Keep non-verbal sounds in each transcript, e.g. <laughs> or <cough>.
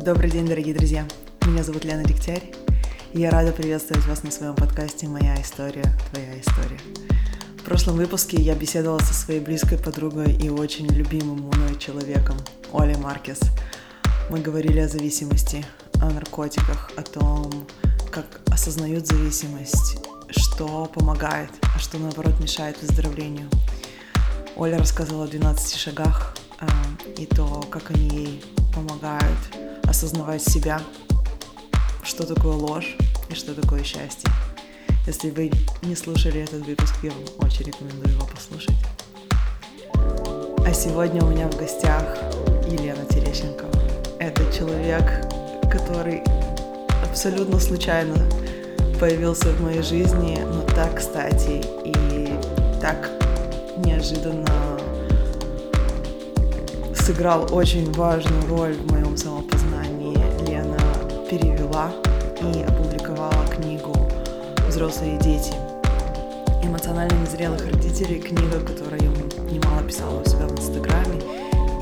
Добрый день, дорогие друзья! Меня зовут Лена Дегтярь, и я рада приветствовать вас на своем подкасте «Моя история, твоя история». В прошлом выпуске я беседовала со своей близкой подругой и очень любимым мной человеком Олей Маркес. Мы говорили о зависимости, о наркотиках, о том, как осознают зависимость, что помогает, а что наоборот мешает выздоровлению. Оля рассказывала о 12 шагах э, и то, как они ей помогают осознавать себя, что такое ложь и что такое счастье. Если вы не слушали этот выпуск, я вам очень рекомендую его послушать. А сегодня у меня в гостях Елена Терещенко. Это человек, который абсолютно случайно появился в моей жизни, но так кстати и так неожиданно сыграл очень важную роль в моем самопознании. Перевела и опубликовала книгу «Взрослые дети». Эмоционально незрелых родителей, книга, которую я немало писала у себя в Инстаграме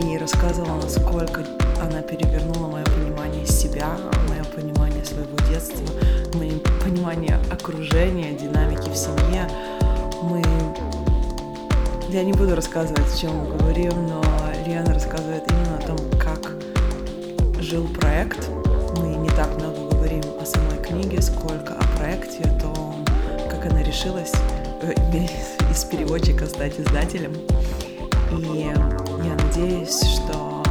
и рассказывала, насколько она перевернула мое понимание себя, мое понимание своего детства, мое понимание окружения, динамики в семье. Мы... Я не буду рассказывать, о чем мы говорим, но Лена рассказывает именно о том, как жил проект. Так много говорим о самой книге, сколько о проекте, о том, как она решилась э, <laughs> из переводчика стать издателем. И я надеюсь, что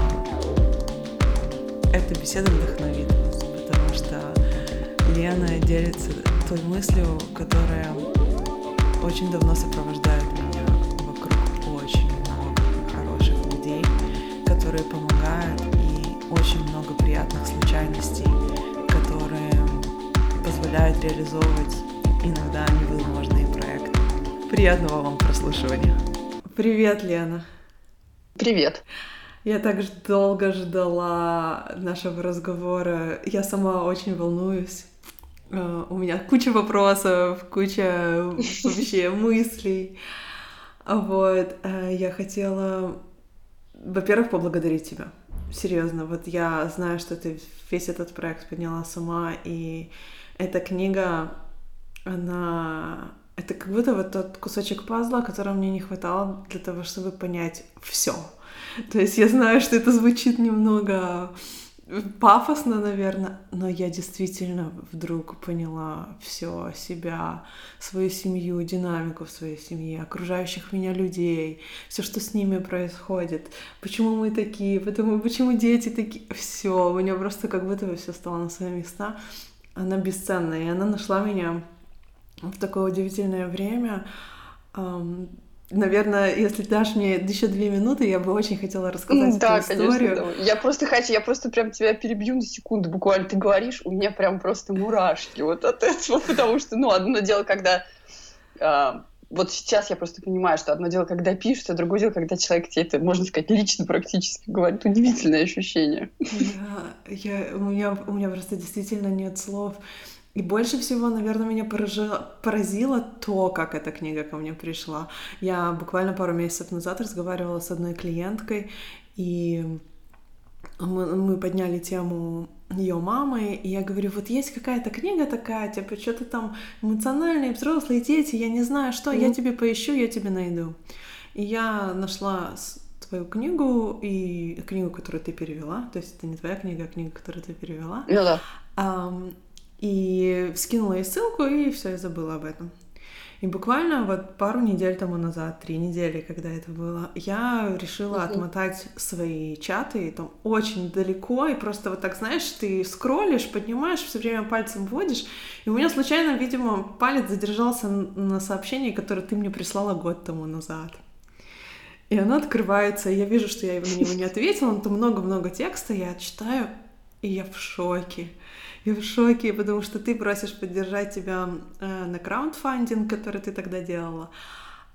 эта беседа вдохновит вас, потому что Лена делится той мыслью, которая очень давно сопровождает меня вокруг очень которые помогают, и очень много приятных случайностей, позволяют реализовывать иногда невозможные проекты. Приятного вам прослушивания. Привет, Лена. Привет. Я так долго ждала нашего разговора. Я сама очень волнуюсь. Э, у меня куча вопросов, куча вообще <laughs> мыслей. Вот, э, я хотела во-первых, поблагодарить тебя. Серьезно, вот я знаю, что ты весь этот проект подняла сама, и эта книга, она... Это как будто вот тот кусочек пазла, которого мне не хватало для того, чтобы понять все. То есть я знаю, что это звучит немного пафосно, наверное, но я действительно вдруг поняла все себя, свою семью, динамику в своей семье, окружающих меня людей, все, что с ними происходит, почему мы такие, потому, почему дети такие, все, у меня просто как будто бы все стало на свои места. Она бесценная, и она нашла меня в такое удивительное время. Наверное, если дашь мне еще две минуты, я бы очень хотела рассказать да, эту историю. Конечно, я просто хочу, я просто прям тебя перебью на секунду, буквально ты говоришь, у меня прям просто мурашки вот от этого, <laughs> потому что, ну, одно дело, когда а, вот сейчас я просто понимаю, что одно дело, когда пишешь, а другое дело, когда человек тебе это, можно сказать, лично практически говорит. Удивительное ощущение. Да, я, у, меня, у меня просто действительно нет слов. И больше всего, наверное, меня поразило, поразило то, как эта книга ко мне пришла. Я буквально пару месяцев назад разговаривала с одной клиенткой, и мы, мы подняли тему ее мамы, и я говорю, вот есть какая-то книга такая, типа, что-то там эмоциональные взрослые дети, я не знаю что, mm-hmm. я тебе поищу, я тебе найду. И я нашла твою книгу и книгу, которую ты перевела, то есть это не твоя книга, а книга, которую ты перевела. Ну да. Um, и скинула ей ссылку, и все, я забыла об этом. И буквально вот пару недель тому назад, три недели, когда это было, я решила uh-huh. отмотать свои чаты, и там очень далеко, и просто вот так, знаешь, ты скроллишь, поднимаешь, все время пальцем вводишь, и у меня случайно, видимо, палец задержался на сообщении, которое ты мне прислала год тому назад. И оно открывается, и я вижу, что я на него не ответила, но там много-много текста, я читаю, и я в шоке. Я в шоке, потому что ты просишь поддержать тебя э, на краундфандинг, который ты тогда делала,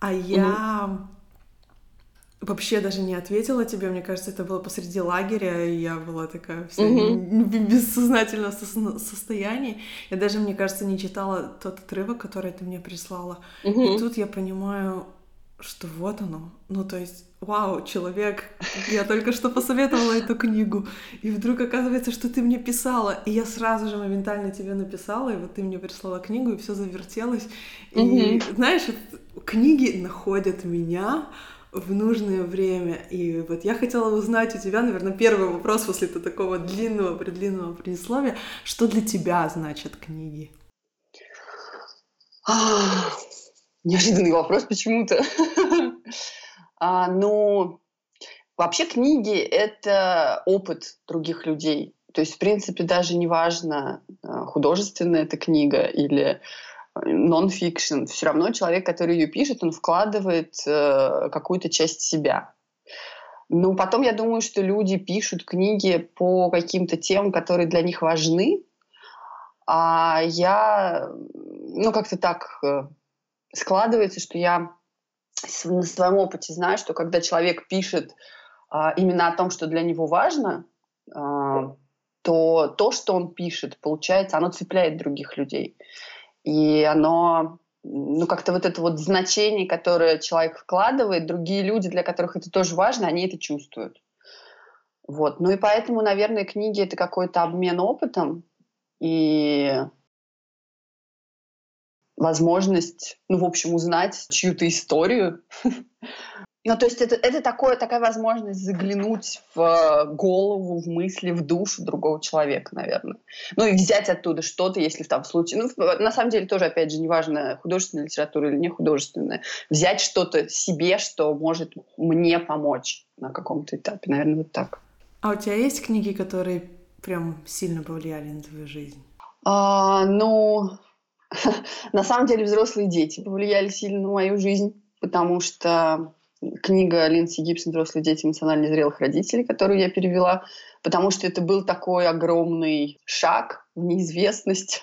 а я угу. вообще даже не ответила тебе. Мне кажется, это было посреди лагеря, и я была такая вся угу. бессознательном состоянии. Я даже, мне кажется, не читала тот отрывок, который ты мне прислала. Угу. И тут я понимаю, что вот оно. Ну, то есть, вау, человек, я только что посоветовала эту книгу, и вдруг оказывается, что ты мне писала, и я сразу же моментально тебе написала, и вот ты мне прислала книгу, и все завертелось. И, mm-hmm. знаешь, книги находят меня в нужное время. И вот я хотела узнать у тебя, наверное, первый вопрос после такого длинного, предлинного предисловия. Что для тебя значат книги? Неожиданный вопрос почему-то. <laughs> а, ну, вообще книги — это опыт других людей. То есть, в принципе, даже не важно, а, художественная эта книга или нон-фикшн. Все равно человек, который ее пишет, он вкладывает э, какую-то часть себя. Ну, потом я думаю, что люди пишут книги по каким-то темам, которые для них важны, а я, ну, как-то так э, складывается, что я на своем опыте знаю, что когда человек пишет а, именно о том, что для него важно, а, то то, что он пишет, получается, оно цепляет других людей. И оно, ну, как-то вот это вот значение, которое человек вкладывает, другие люди, для которых это тоже важно, они это чувствуют. Вот. Ну и поэтому, наверное, книги — это какой-то обмен опытом. И возможность, ну, в общем, узнать чью-то историю. <laughs> Ну, то есть это, это такое, такая возможность заглянуть в голову, в мысли, в душу другого человека, наверное. Ну и взять оттуда что-то, если в том случае... Ну, на самом деле тоже, опять же, неважно, художественная литература или не художественная. Взять что-то себе, что может мне помочь на каком-то этапе. Наверное, вот так. А у тебя есть книги, которые прям сильно повлияли на твою жизнь? А, ну, <laughs> На самом деле взрослые дети повлияли сильно на мою жизнь, потому что книга Линдси Гибсон «Взрослые дети эмоционально зрелых родителей», которую я перевела, потому что это был такой огромный шаг в неизвестность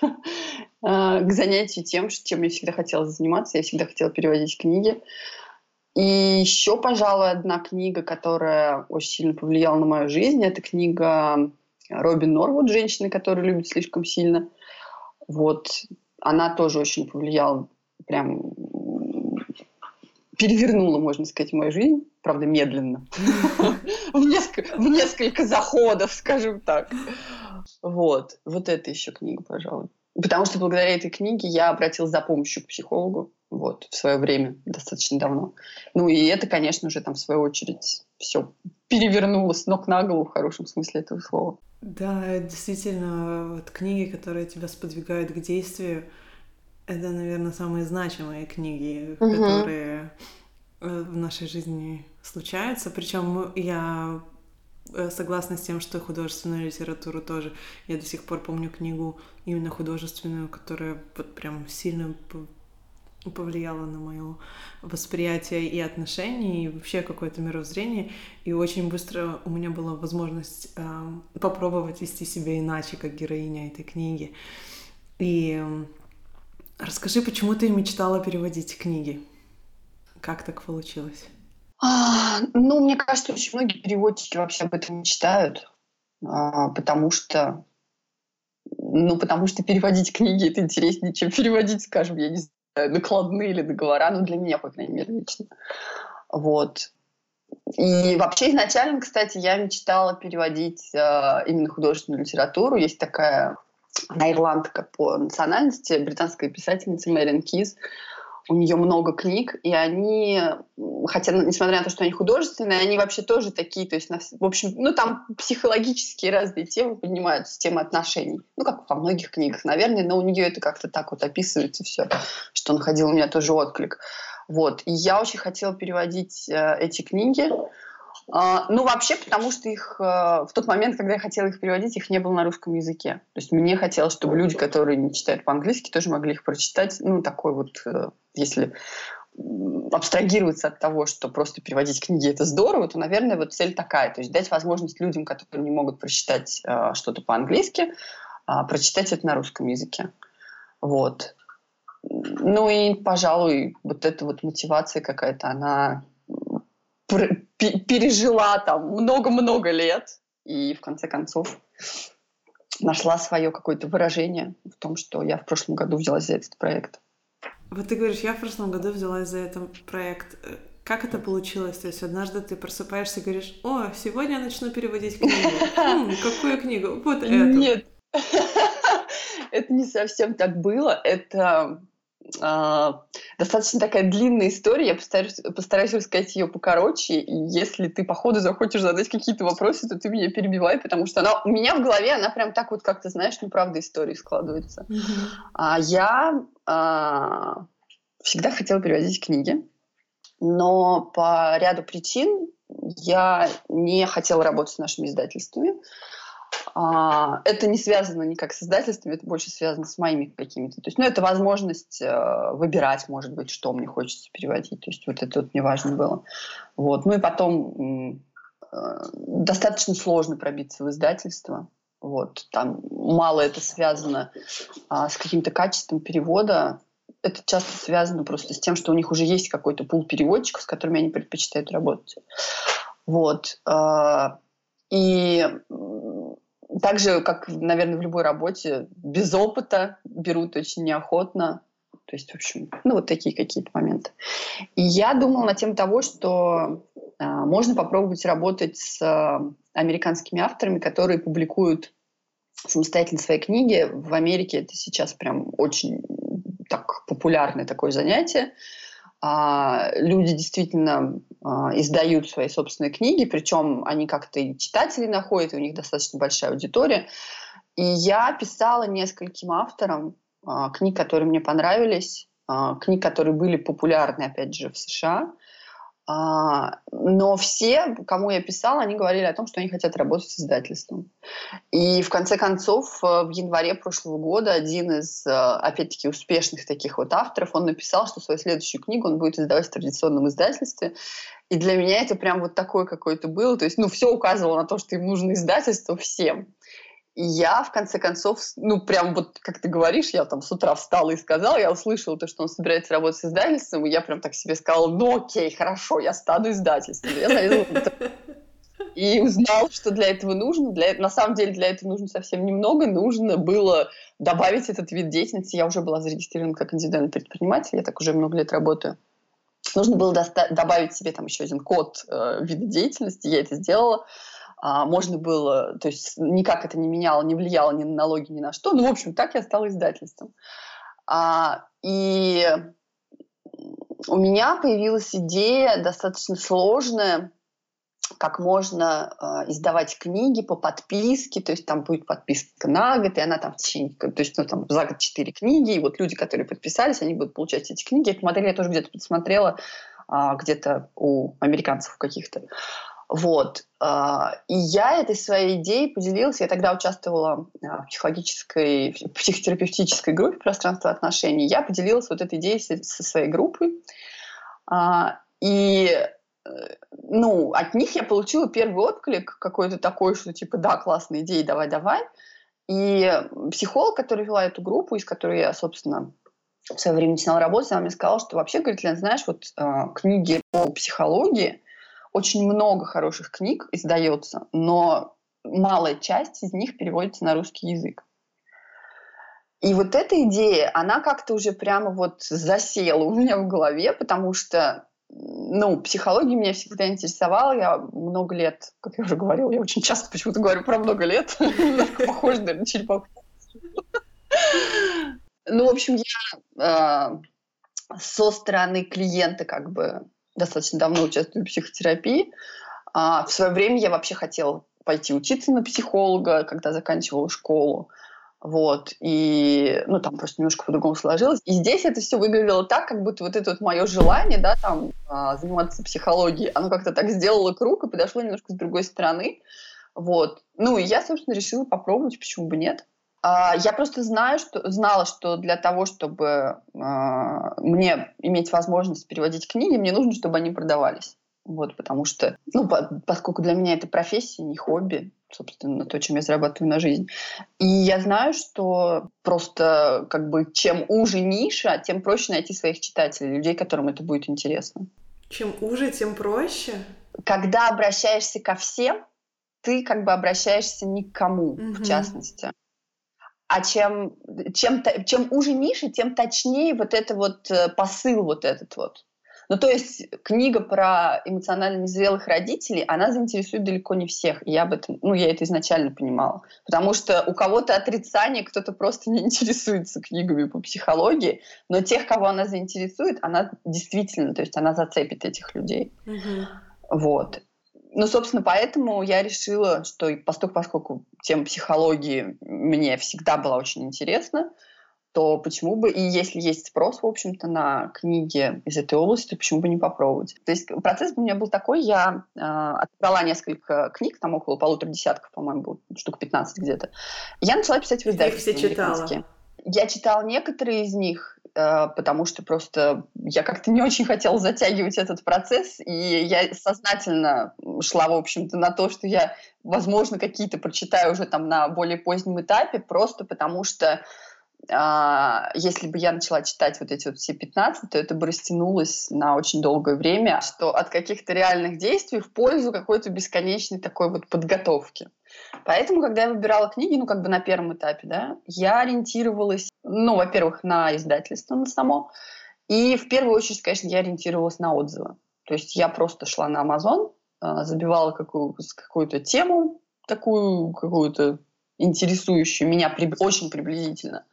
а, <laughs> к занятию тем, чем я всегда хотела заниматься. Я всегда хотела переводить книги. И еще, пожалуй, одна книга, которая очень сильно повлияла на мою жизнь, это книга Робин Норвуд «Женщины, которые любят слишком сильно». Вот она тоже очень повлияла, прям перевернула, можно сказать, мою жизнь, правда, медленно, <laughs> в несколько заходов, скажем так. Вот, вот это еще книга, пожалуй. Потому что благодаря этой книге я обратилась за помощью к психологу, вот, в свое время, достаточно давно. Ну и это, конечно же, там, в свою очередь, все перевернуло с ног на голову в хорошем смысле этого слова. Да, действительно, вот книги, которые тебя сподвигают к действию, это, наверное, самые значимые книги, угу. которые э, в нашей жизни случаются. Причем я э, согласна с тем, что художественную литературу тоже. Я до сих пор помню книгу именно художественную, которая вот прям сильно повлияла на мое восприятие и отношений, и вообще какое-то мировоззрение. И очень быстро у меня была возможность э, попробовать вести себя иначе, как героиня этой книги. И расскажи, почему ты мечтала переводить книги? Как так получилось? А, ну, мне кажется, очень многие переводчики вообще об этом мечтают, а, потому что ну, потому что переводить книги это интереснее, чем переводить, скажем, я не Э, накладные или договора, ну, для меня, по крайней мере, лично. Вот. И вообще изначально, кстати, я мечтала переводить э, именно художественную литературу. Есть такая она ирландка по национальности, британская писательница Мэрин Киз у нее много книг, и они, хотя, несмотря на то, что они художественные, они вообще тоже такие, то есть, в общем, ну, там психологические разные темы поднимаются, темы отношений. Ну, как во многих книгах, наверное, но у нее это как-то так вот описывается все, что находил у меня тоже отклик. Вот. И я очень хотела переводить э, эти книги, а, ну, вообще, потому что их э, в тот момент, когда я хотела их переводить, их не было на русском языке. То есть мне хотелось, чтобы люди, которые не читают по-английски, тоже могли их прочитать. Ну, такой вот, э, если абстрагироваться от того, что просто переводить книги это здорово, то, наверное, вот цель такая, то есть дать возможность людям, которые не могут прочитать э, что-то по-английски, а, прочитать это на русском языке. Вот. Ну и, пожалуй, вот эта вот мотивация какая-то, она пережила там много-много лет и в конце концов нашла свое какое-то выражение в том, что я в прошлом году взялась за этот проект. Вот ты говоришь, я в прошлом году взялась за этот проект. Как это получилось? То есть однажды ты просыпаешься и говоришь, о, сегодня я начну переводить книгу. <laughs> Хм, какую книгу? Вот эту. Нет, <laughs> это не совсем так было. Это достаточно такая длинная история. Я постараюсь, постараюсь рассказать ее покороче. И если ты по ходу захочешь задать какие-то вопросы, то ты меня перебивай, потому что она у меня в голове, она прям так вот, как ты знаешь, ну правда истории складывается. Mm-hmm. А, я а, всегда хотела переводить книги но по ряду причин я не хотела работать с нашими издательствами. А, это не связано никак с издательствами, это больше связано с моими какими-то. То есть, ну, это возможность э, выбирать, может быть, что мне хочется переводить. То есть, вот это вот мне важно было. Вот. Ну и потом э, достаточно сложно пробиться в издательство. Вот. Там мало это связано а, с каким-то качеством перевода это часто связано просто с тем, что у них уже есть какой-то пул переводчиков, с которыми они предпочитают работать. Вот. А, и также, как, наверное, в любой работе, без опыта берут очень неохотно. То есть, в общем, ну, вот такие какие-то моменты. И я думала на тему того, что э, можно попробовать работать с э, американскими авторами, которые публикуют самостоятельно свои книги. В Америке это сейчас прям очень так популярное такое занятие. А, люди действительно а, издают свои собственные книги, причем они как-то и читателей находят, и у них достаточно большая аудитория. И я писала нескольким авторам а, книг, которые мне понравились, а, книг, которые были популярны, опять же, в США. А, но все, кому я писала, они говорили о том, что они хотят работать с издательством. И в конце концов, э, в январе прошлого года один из, э, опять-таки, успешных таких вот авторов, он написал, что свою следующую книгу он будет издавать в традиционном издательстве. И для меня это прям вот такое какое-то было. То есть, ну, все указывало на то, что им нужно издательство всем. Я, в конце концов, ну, прям вот, как ты говоришь, я там с утра встала и сказала, я услышала то, что он собирается работать с издательством, и я прям так себе сказала, ну, окей, хорошо, я стану издательством. Я залезла и узнал, что для этого нужно. Для, на самом деле для этого нужно совсем немного. Нужно было добавить этот вид деятельности. Я уже была зарегистрирована как индивидуальный предприниматель, я так уже много лет работаю. Нужно было добавить себе там еще один код э, вида деятельности, я это сделала а, можно было, то есть никак это не меняло, не влияло ни на налоги, ни на что. Ну, в общем, так я стала издательством. А, и у меня появилась идея достаточно сложная, как можно э, издавать книги по подписке, то есть там будет подписка на год, и она там в течение, то есть ну, там за год четыре книги, и вот люди, которые подписались, они будут получать эти книги. Эту модель я тоже где-то посмотрела, э, где-то у американцев каких-то. Вот. А, и я этой своей идеей поделилась. Я тогда участвовала а, в психологической, в психотерапевтической группе «Пространство отношений». Я поделилась вот этой идеей со своей группой. А, и э, ну, от них я получила первый отклик какой-то такой, что типа, да, классная идея, давай-давай. И психолог, который вела эту группу, из которой я, собственно, в свое время начинала работать, она мне сказала, что вообще, говорит, Лен, знаешь, вот э, книги по психологии, очень много хороших книг издается, но малая часть из них переводится на русский язык. И вот эта идея, она как-то уже прямо вот засела у меня в голове, потому что ну, психология меня всегда интересовала. Я много лет, как я уже говорила, я очень часто почему-то говорю про много лет. <laughs> Похоже, наверное, черепаху. Ну, в общем, я э, со стороны клиента как бы достаточно давно участвую в психотерапии. А в свое время я вообще хотела пойти учиться на психолога, когда заканчивала школу. Вот, и, ну, там просто немножко по-другому сложилось. И здесь это все выглядело так, как будто вот это вот мое желание, да, там, а, заниматься психологией, оно как-то так сделало круг и подошло немножко с другой стороны. Вот. Ну, и я, собственно, решила попробовать, почему бы нет. А, я просто знаю, что, знала, что для того, чтобы э, мне иметь возможность переводить книги, мне нужно, чтобы они продавались. Вот, потому что, ну, по, поскольку для меня это профессия, не хобби, собственно, то, чем я зарабатываю на жизнь. И я знаю, что просто как бы чем уже ниша, тем проще найти своих читателей, людей, которым это будет интересно. Чем уже, тем проще? Когда обращаешься ко всем, ты как бы обращаешься ни к кому, угу. в частности. А чем, чем, чем уже ниша, тем точнее вот это вот э, посыл вот этот вот. Ну, то есть книга про эмоционально незрелых родителей, она заинтересует далеко не всех. И я об этом, ну, я это изначально понимала. Потому что у кого-то отрицание, кто-то просто не интересуется книгами по психологии, но тех, кого она заинтересует, она действительно, то есть она зацепит этих людей. Угу. Вот. Ну, собственно, поэтому я решила, что поскольку, поскольку тема психологии мне всегда была очень интересна, то почему бы, и если есть спрос, в общем-то, на книги из этой области, то почему бы не попробовать? То есть процесс у меня был такой, я э, отобрала несколько книг, там около полутора десятков, по-моему, было, штук 15 где-то. Я начала писать в издательстве все читала? Я читала некоторые из них, э, потому что просто я как-то не очень хотела затягивать этот процесс, и я сознательно шла, в общем-то, на то, что я, возможно, какие-то прочитаю уже там на более позднем этапе, просто потому что а, если бы я начала читать вот эти вот все 15, то это бы растянулось на очень долгое время, что от каких-то реальных действий в пользу какой-то бесконечной такой вот подготовки. Поэтому, когда я выбирала книги, ну, как бы на первом этапе, да, я ориентировалась, ну, во-первых, на издательство, на само, и в первую очередь, конечно, я ориентировалась на отзывы. То есть я просто шла на Amazon, а, забивала какую- какую-то тему, такую какую-то интересующую меня очень приблизительно,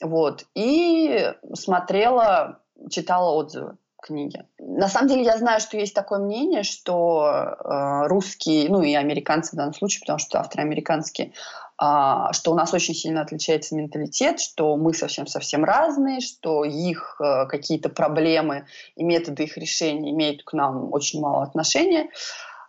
вот. И смотрела, читала отзывы книги. На самом деле я знаю, что есть такое мнение, что э, русские, ну и американцы в данном случае, потому что авторы американские, э, что у нас очень сильно отличается менталитет, что мы совсем-совсем разные, что их э, какие-то проблемы и методы их решения имеют к нам очень мало отношения.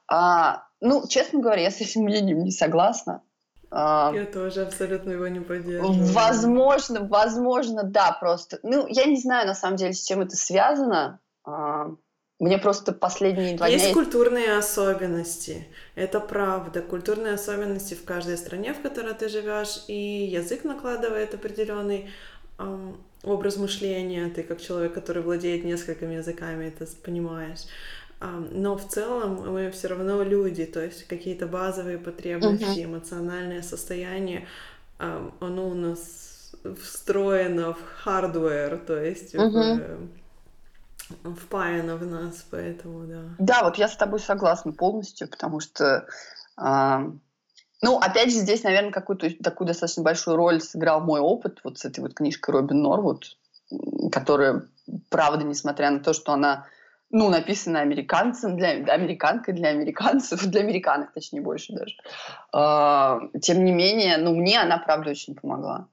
А, ну, честно говоря, я с этим мнением не согласна. А, я тоже абсолютно его не поддерживаю. Возможно, возможно, да, просто. Ну, я не знаю, на самом деле, с чем это связано. А, мне просто последние два Есть дня... Есть культурные особенности, это правда. Культурные особенности в каждой стране, в которой ты живешь, и язык накладывает определенный эм, образ мышления. Ты как человек, который владеет несколькими языками, это понимаешь но в целом мы все равно люди, то есть какие-то базовые потребности, uh-huh. эмоциональное состояние, оно у нас встроено в hardware, то есть uh-huh. в, впаяно в нас, поэтому да. Да, вот я с тобой согласна полностью, потому что ну, опять же, здесь, наверное, какую-то такую достаточно большую роль сыграл мой опыт вот с этой вот книжкой Робин Норвуд, которая, правда, несмотря на то, что она ну, написано американцем, для, американкой для американцев, <laughs> для американок, точнее, больше даже. Э, тем не менее, ну, мне она, правда, очень помогла.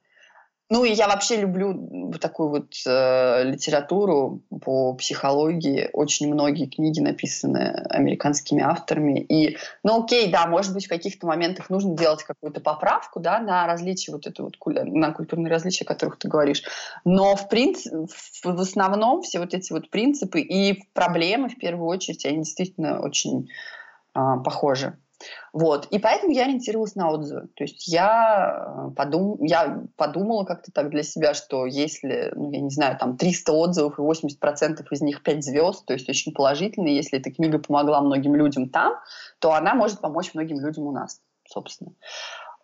Ну, и я вообще люблю такую вот э, литературу по психологии. Очень многие книги написаны американскими авторами. И, ну, окей, да, может быть, в каких-то моментах нужно делать какую-то поправку, да, на различия вот это вот, на культурные различия, о которых ты говоришь. Но, в принципе, в основном все вот эти вот принципы и проблемы, в первую очередь, они действительно очень э, похожи. Вот. И поэтому я ориентировалась на отзывы. То есть я, э, подум... я подумала как-то так для себя, что если, ну, я не знаю, там 300 отзывов и 80% из них 5 звезд, то есть очень положительные, если эта книга помогла многим людям там, то она может помочь многим людям у нас, собственно.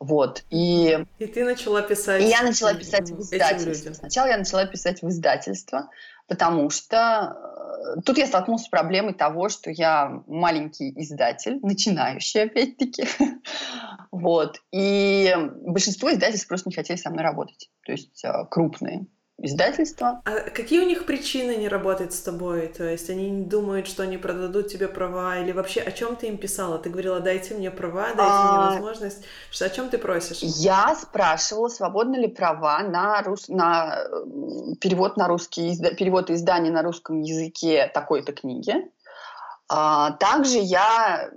Вот. И, и ты начала писать. И я начала писать в издательство. Сначала я начала писать в издательство, потому что э, тут я столкнулась с проблемой того, что я маленький издатель, начинающий опять-таки. <laughs> вот. И большинство издательств просто не хотели со мной работать. То есть э, крупные издательства. А какие у них причины не работать с тобой? То есть они не думают, что они продадут тебе права или вообще о чем ты им писала? Ты говорила, дайте мне права, дайте а... мне возможность. Что, о чем ты просишь? Я спрашивала, свободны ли права на, рус... на перевод на русский, перевод издания на русском языке такой-то книги. А, также я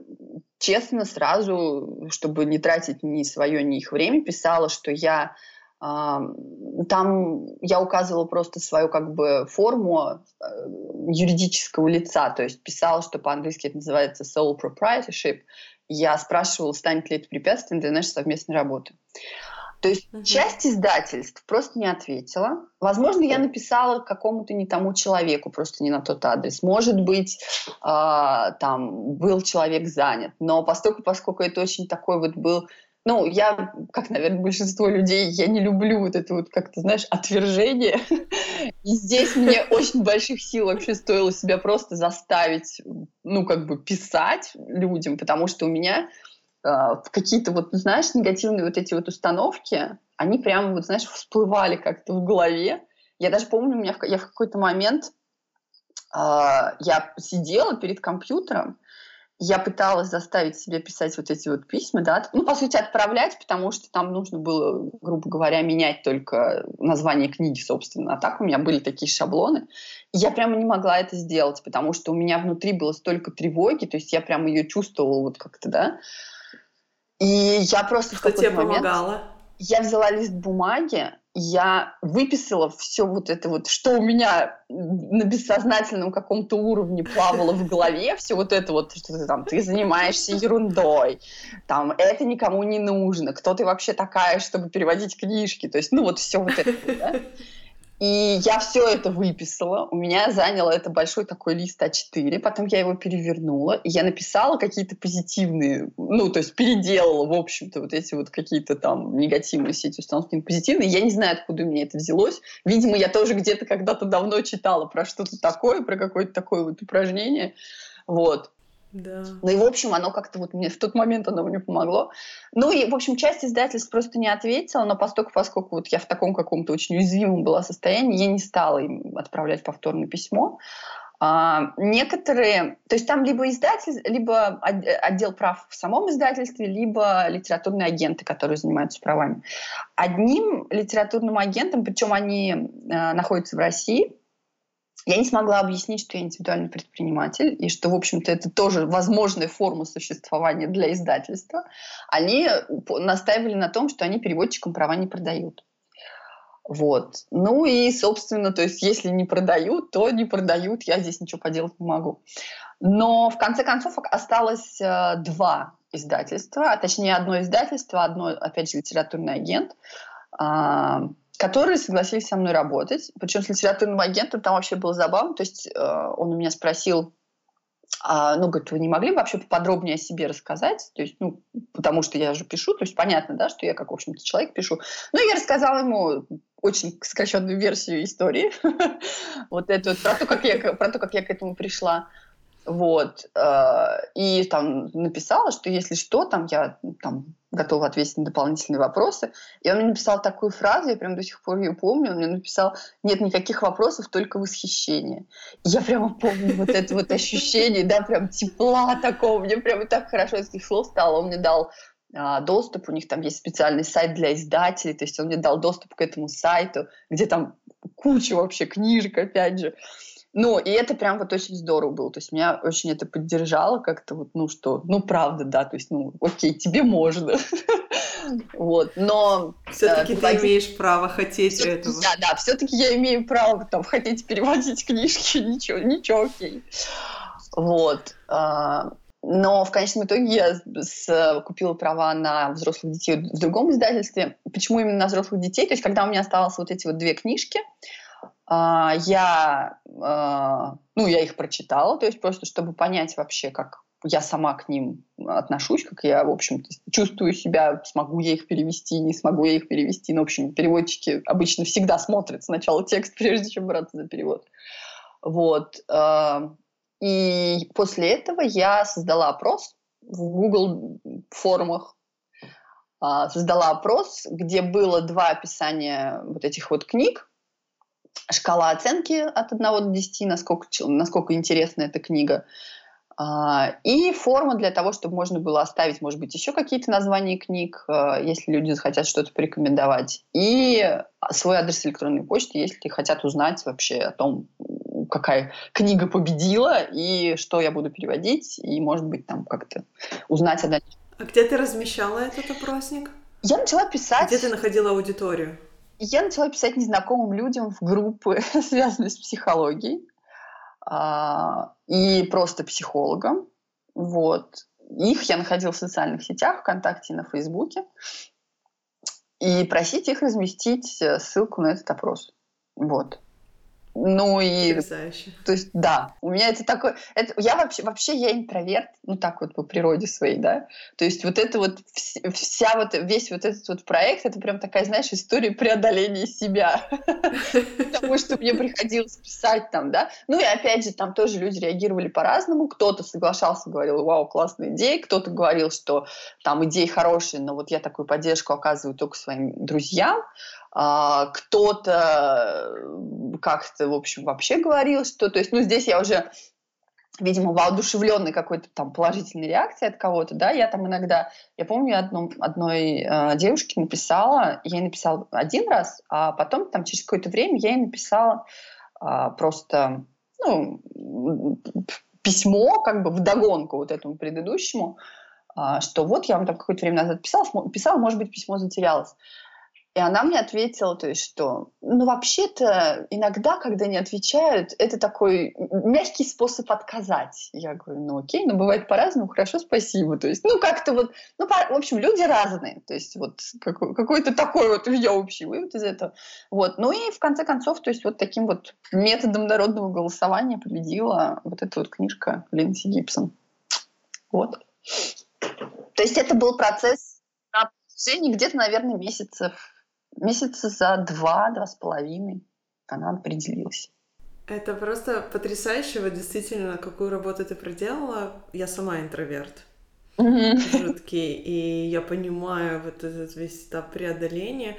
честно сразу, чтобы не тратить ни свое, ни их время, писала, что я там я указывала просто свою как бы форму э, юридического лица, то есть писала, что по-английски это называется sole proprietorship. Я спрашивала, станет ли это препятствием для нашей совместной работы. То есть uh-huh. часть издательств просто не ответила. Возможно, я написала какому-то не тому человеку, просто не на тот адрес. Может быть, э, там был человек занят. Но поскольку, поскольку это очень такой вот был ну, я, как, наверное, большинство людей, я не люблю вот это вот, как ты знаешь, отвержение. И здесь мне очень больших сил вообще стоило себя просто заставить, ну, как бы писать людям, потому что у меня э, какие-то вот, знаешь, негативные вот эти вот установки, они прямо, вот, знаешь, всплывали как-то в голове. Я даже помню, у меня в, я в какой-то момент э, я сидела перед компьютером, я пыталась заставить себя писать вот эти вот письма, да, ну, по сути, отправлять, потому что там нужно было, грубо говоря, менять только название книги, собственно. А так у меня были такие шаблоны. И я прямо не могла это сделать, потому что у меня внутри было столько тревоги, то есть я прямо ее чувствовала вот как-то, да. И я просто Что тебе момент... помогало? Я взяла лист бумаги, я выписала все вот это вот, что у меня на бессознательном каком-то уровне плавало в голове, все вот это вот, что ты там, ты занимаешься ерундой, там, это никому не нужно, кто ты вообще такая, чтобы переводить книжки, то есть, ну вот все вот это, да? И я все это выписала. У меня заняло это большой такой лист А4. Потом я его перевернула. И я написала какие-то позитивные, ну, то есть переделала, в общем-то, вот эти вот какие-то там негативные все эти установки позитивные. Я не знаю, откуда у меня это взялось. Видимо, я тоже где-то когда-то давно читала про что-то такое, про какое-то такое вот упражнение. Вот. Да. Ну и, в общем, оно как-то вот мне в тот момент оно мне помогло. Ну и, в общем, часть издательств просто не ответила, но поскольку, поскольку вот я в таком каком-то очень уязвимом была состоянии, я не стала им отправлять повторное письмо. А, некоторые, то есть там либо издатель, либо отдел прав в самом издательстве, либо литературные агенты, которые занимаются правами. Одним литературным агентом, причем они э, находятся в России, я не смогла объяснить, что я индивидуальный предприниматель, и что, в общем-то, это тоже возможная форма существования для издательства. Они настаивали на том, что они переводчикам права не продают. Вот. Ну и, собственно, то есть, если не продают, то не продают, я здесь ничего поделать не могу. Но в конце концов осталось э, два издательства, а точнее одно издательство, одно, опять же, литературный агент. Которые согласились со мной работать. Причем с литературным агентом там вообще было забавно. То есть э, он у меня спросил, а, ну, говорит, вы не могли бы вообще подробнее о себе рассказать? То есть, ну, потому что я же пишу, то есть понятно, да, что я как, в общем-то, человек пишу. Ну, я рассказала ему очень сокращенную версию истории. <laughs> вот я, про то, как я к этому пришла. Вот. Э, и там написала, что если что, там я там готова ответить на дополнительные вопросы. И он мне написал такую фразу, я прям до сих пор ее помню, он мне написал, нет никаких вопросов, только восхищение. И я прямо помню вот это вот ощущение, да, прям тепла такого, мне прям так хорошо из этих слов стало, он мне дал а, доступ, у них там есть специальный сайт для издателей, то есть он мне дал доступ к этому сайту, где там куча вообще книжек, опять же. Ну, и это прям вот очень здорово было. То есть меня очень это поддержало как-то вот, ну что, ну правда, да, то есть, ну, окей, тебе можно. <laughs> Вот, но... Все-таки э, ты имеешь право хотеть этого. Да, да, все-таки я имею право там хотеть переводить книжки, <laughs> ничего, ничего, окей. Вот. А, но в конечном итоге я с, купила права на взрослых детей в другом издательстве. Почему именно на взрослых детей? То есть, когда у меня оставалось вот эти вот две книжки, я, а, ну, я их прочитала, то есть просто чтобы понять вообще, как я сама к ним отношусь, как я, в общем чувствую себя, смогу я их перевести, не смогу я их перевести. Ну, в общем, переводчики обычно всегда смотрят сначала текст, <laughs> прежде чем браться за перевод. Вот. А, и после этого я создала опрос в Google форумах, создала опрос, где было два описания вот этих вот книг, шкала оценки от 1 до 10, насколько, насколько интересна эта книга. А, и форма для того, чтобы можно было оставить, может быть, еще какие-то названия книг, а, если люди захотят что-то порекомендовать. И свой адрес электронной почты, если хотят узнать вообще о том, какая книга победила и что я буду переводить, и, может быть, там как-то узнать о дальнейшем. А где ты размещала этот опросник? Я начала писать... Где ты находила аудиторию? Я начала писать незнакомым людям в группы, <laughs> связанные с психологией, а, и просто психологам. Вот. Их я находила в социальных сетях, ВКонтакте и на Фейсбуке. И просить их разместить э, ссылку на этот опрос. Вот. Ну и... Потрясающе. То есть, да, у меня это такое... Это, я вообще, вообще я интроверт, ну так вот по природе своей, да. То есть вот это вот, вся вот, весь вот этот вот проект, это прям такая, знаешь, история преодоления себя. <laughs> Потому что мне приходилось писать там, да. Ну и опять же, там тоже люди реагировали по-разному. Кто-то соглашался, говорил, вау, классная идея. Кто-то говорил, что там идеи хорошие, но вот я такую поддержку оказываю только своим друзьям. А, кто-то э, как-то, в общем, вообще говорил, что... То есть, ну, здесь я уже видимо, воодушевленной какой-то там положительной реакцией от кого-то, да, я там иногда, я помню, одну, одной э, девушке написала, я ей написала один раз, а потом там через какое-то время я ей написала э, просто, ну, письмо, как бы вдогонку вот этому предыдущему, э, что вот я вам там какое-то время назад писала, писала, может быть, письмо затерялось. И она мне ответила, то есть что, ну вообще-то иногда, когда не отвечают, это такой мягкий способ отказать. Я говорю, ну окей, но бывает по-разному, хорошо, спасибо. То есть, ну как-то вот, ну по, в общем, люди разные. То есть вот какой, какой-то такой вот я общий вывод из этого. Вот. Ну и в конце концов, то есть вот таким вот методом народного голосования победила вот эта вот книжка Линдси Гибсон. Вот. То есть это был процесс на протяжении где-то, наверное, месяцев месяца за два, два с половиной она определилась. Это просто потрясающе, вот действительно, какую работу ты проделала. Я сама интроверт. Жуткий. И я понимаю вот этот весь этап преодоления.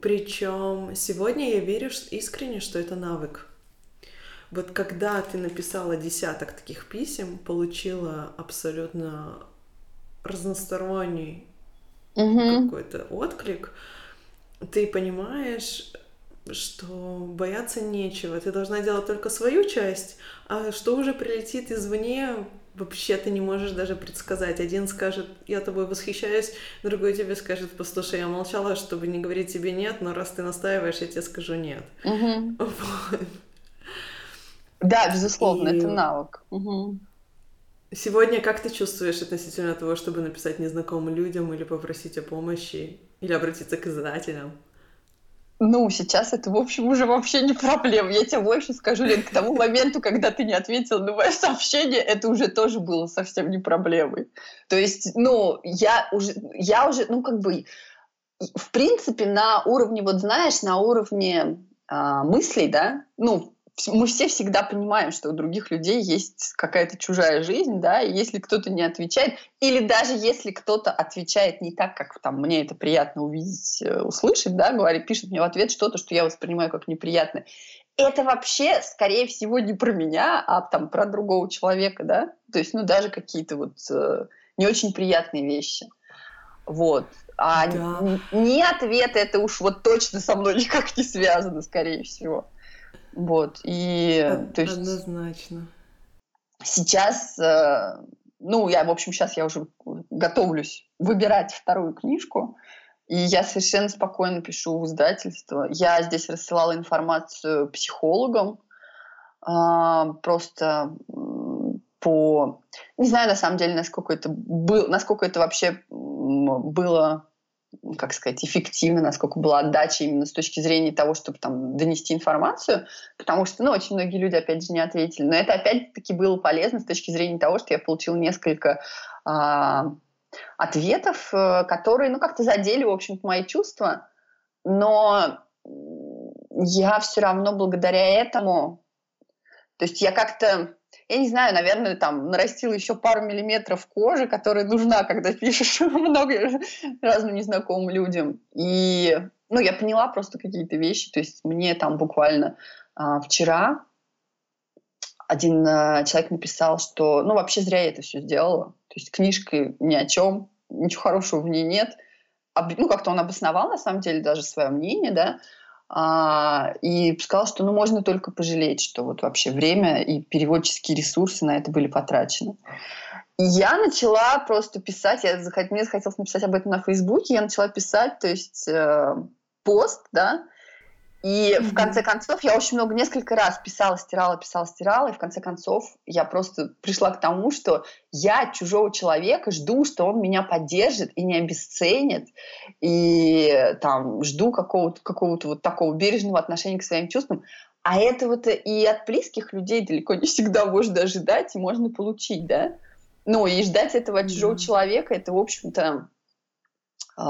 Причем сегодня я верю искренне, что это навык. Вот когда ты написала десяток таких писем, получила абсолютно разносторонний какой-то отклик, ты понимаешь, что бояться нечего. Ты должна делать только свою часть, а что уже прилетит извне, вообще ты не можешь даже предсказать. Один скажет, я тобой восхищаюсь, другой тебе скажет, послушай, я молчала, чтобы не говорить тебе нет, но раз ты настаиваешь, я тебе скажу нет. Угу. Вот. Да, безусловно, И... это навык. Угу. Сегодня как ты чувствуешь относительно того, чтобы написать незнакомым людям или попросить о помощи? Или обратиться к издателям? Ну, сейчас это, в общем, уже вообще не проблема. Я тебе больше скажу, Лен, к тому моменту, когда ты не ответил на мое сообщение, это уже тоже было совсем не проблемой. То есть, ну, я уже, я уже, ну, как бы, в принципе, на уровне, вот знаешь, на уровне а, мыслей, да, ну, мы все всегда понимаем, что у других людей есть какая-то чужая жизнь, да, и если кто-то не отвечает, или даже если кто-то отвечает не так, как там мне это приятно увидеть, э, услышать, да, говорит, пишет мне в ответ что-то, что я воспринимаю как неприятное, это вообще, скорее всего, не про меня, а там про другого человека, да, то есть, ну, даже какие-то вот э, не очень приятные вещи. Вот. А да. не ответ это уж вот точно со мной никак не связано, скорее всего. Вот, и... Од- то есть, однозначно. Сейчас, э, ну, я, в общем, сейчас я уже готовлюсь выбирать вторую книжку, и я совершенно спокойно пишу в издательство. Я здесь рассылала информацию психологам, э, просто по... Не знаю, на самом деле, насколько это, был, насколько это вообще было как сказать, эффективно, насколько была отдача именно с точки зрения того, чтобы там донести информацию, потому что, ну, очень многие люди, опять же, не ответили. Но это, опять-таки, было полезно с точки зрения того, что я получила несколько а, ответов, э, которые, ну, как-то задели, в общем-то, мои чувства, но я все равно благодаря этому, то есть я как-то я не знаю, наверное, там нарастил еще пару миллиметров кожи, которая нужна, когда пишешь <laughs> много разным незнакомым людям. И, ну, я поняла просто какие-то вещи. То есть мне там буквально а, вчера один а, человек написал, что, ну, вообще зря я это все сделала. То есть книжка ни о чем, ничего хорошего в ней нет. Ну, как-то он обосновал, на самом деле, даже свое мнение, да, и сказал, что ну, можно только пожалеть, что вот вообще время и переводческие ресурсы на это были потрачены. И я начала просто писать, я, мне захотелось написать об этом на Фейсбуке, я начала писать, то есть э, пост, да, и mm-hmm. в конце концов я очень много, несколько раз писала, стирала, писала, стирала, и в конце концов я просто пришла к тому, что я от чужого человека жду, что он меня поддержит и не обесценит, и там жду какого-то какого вот такого бережного отношения к своим чувствам, А этого-то и от близких людей далеко не всегда можно ожидать и можно получить, да? Ну, и ждать этого от чужого человека, это, в общем-то, э,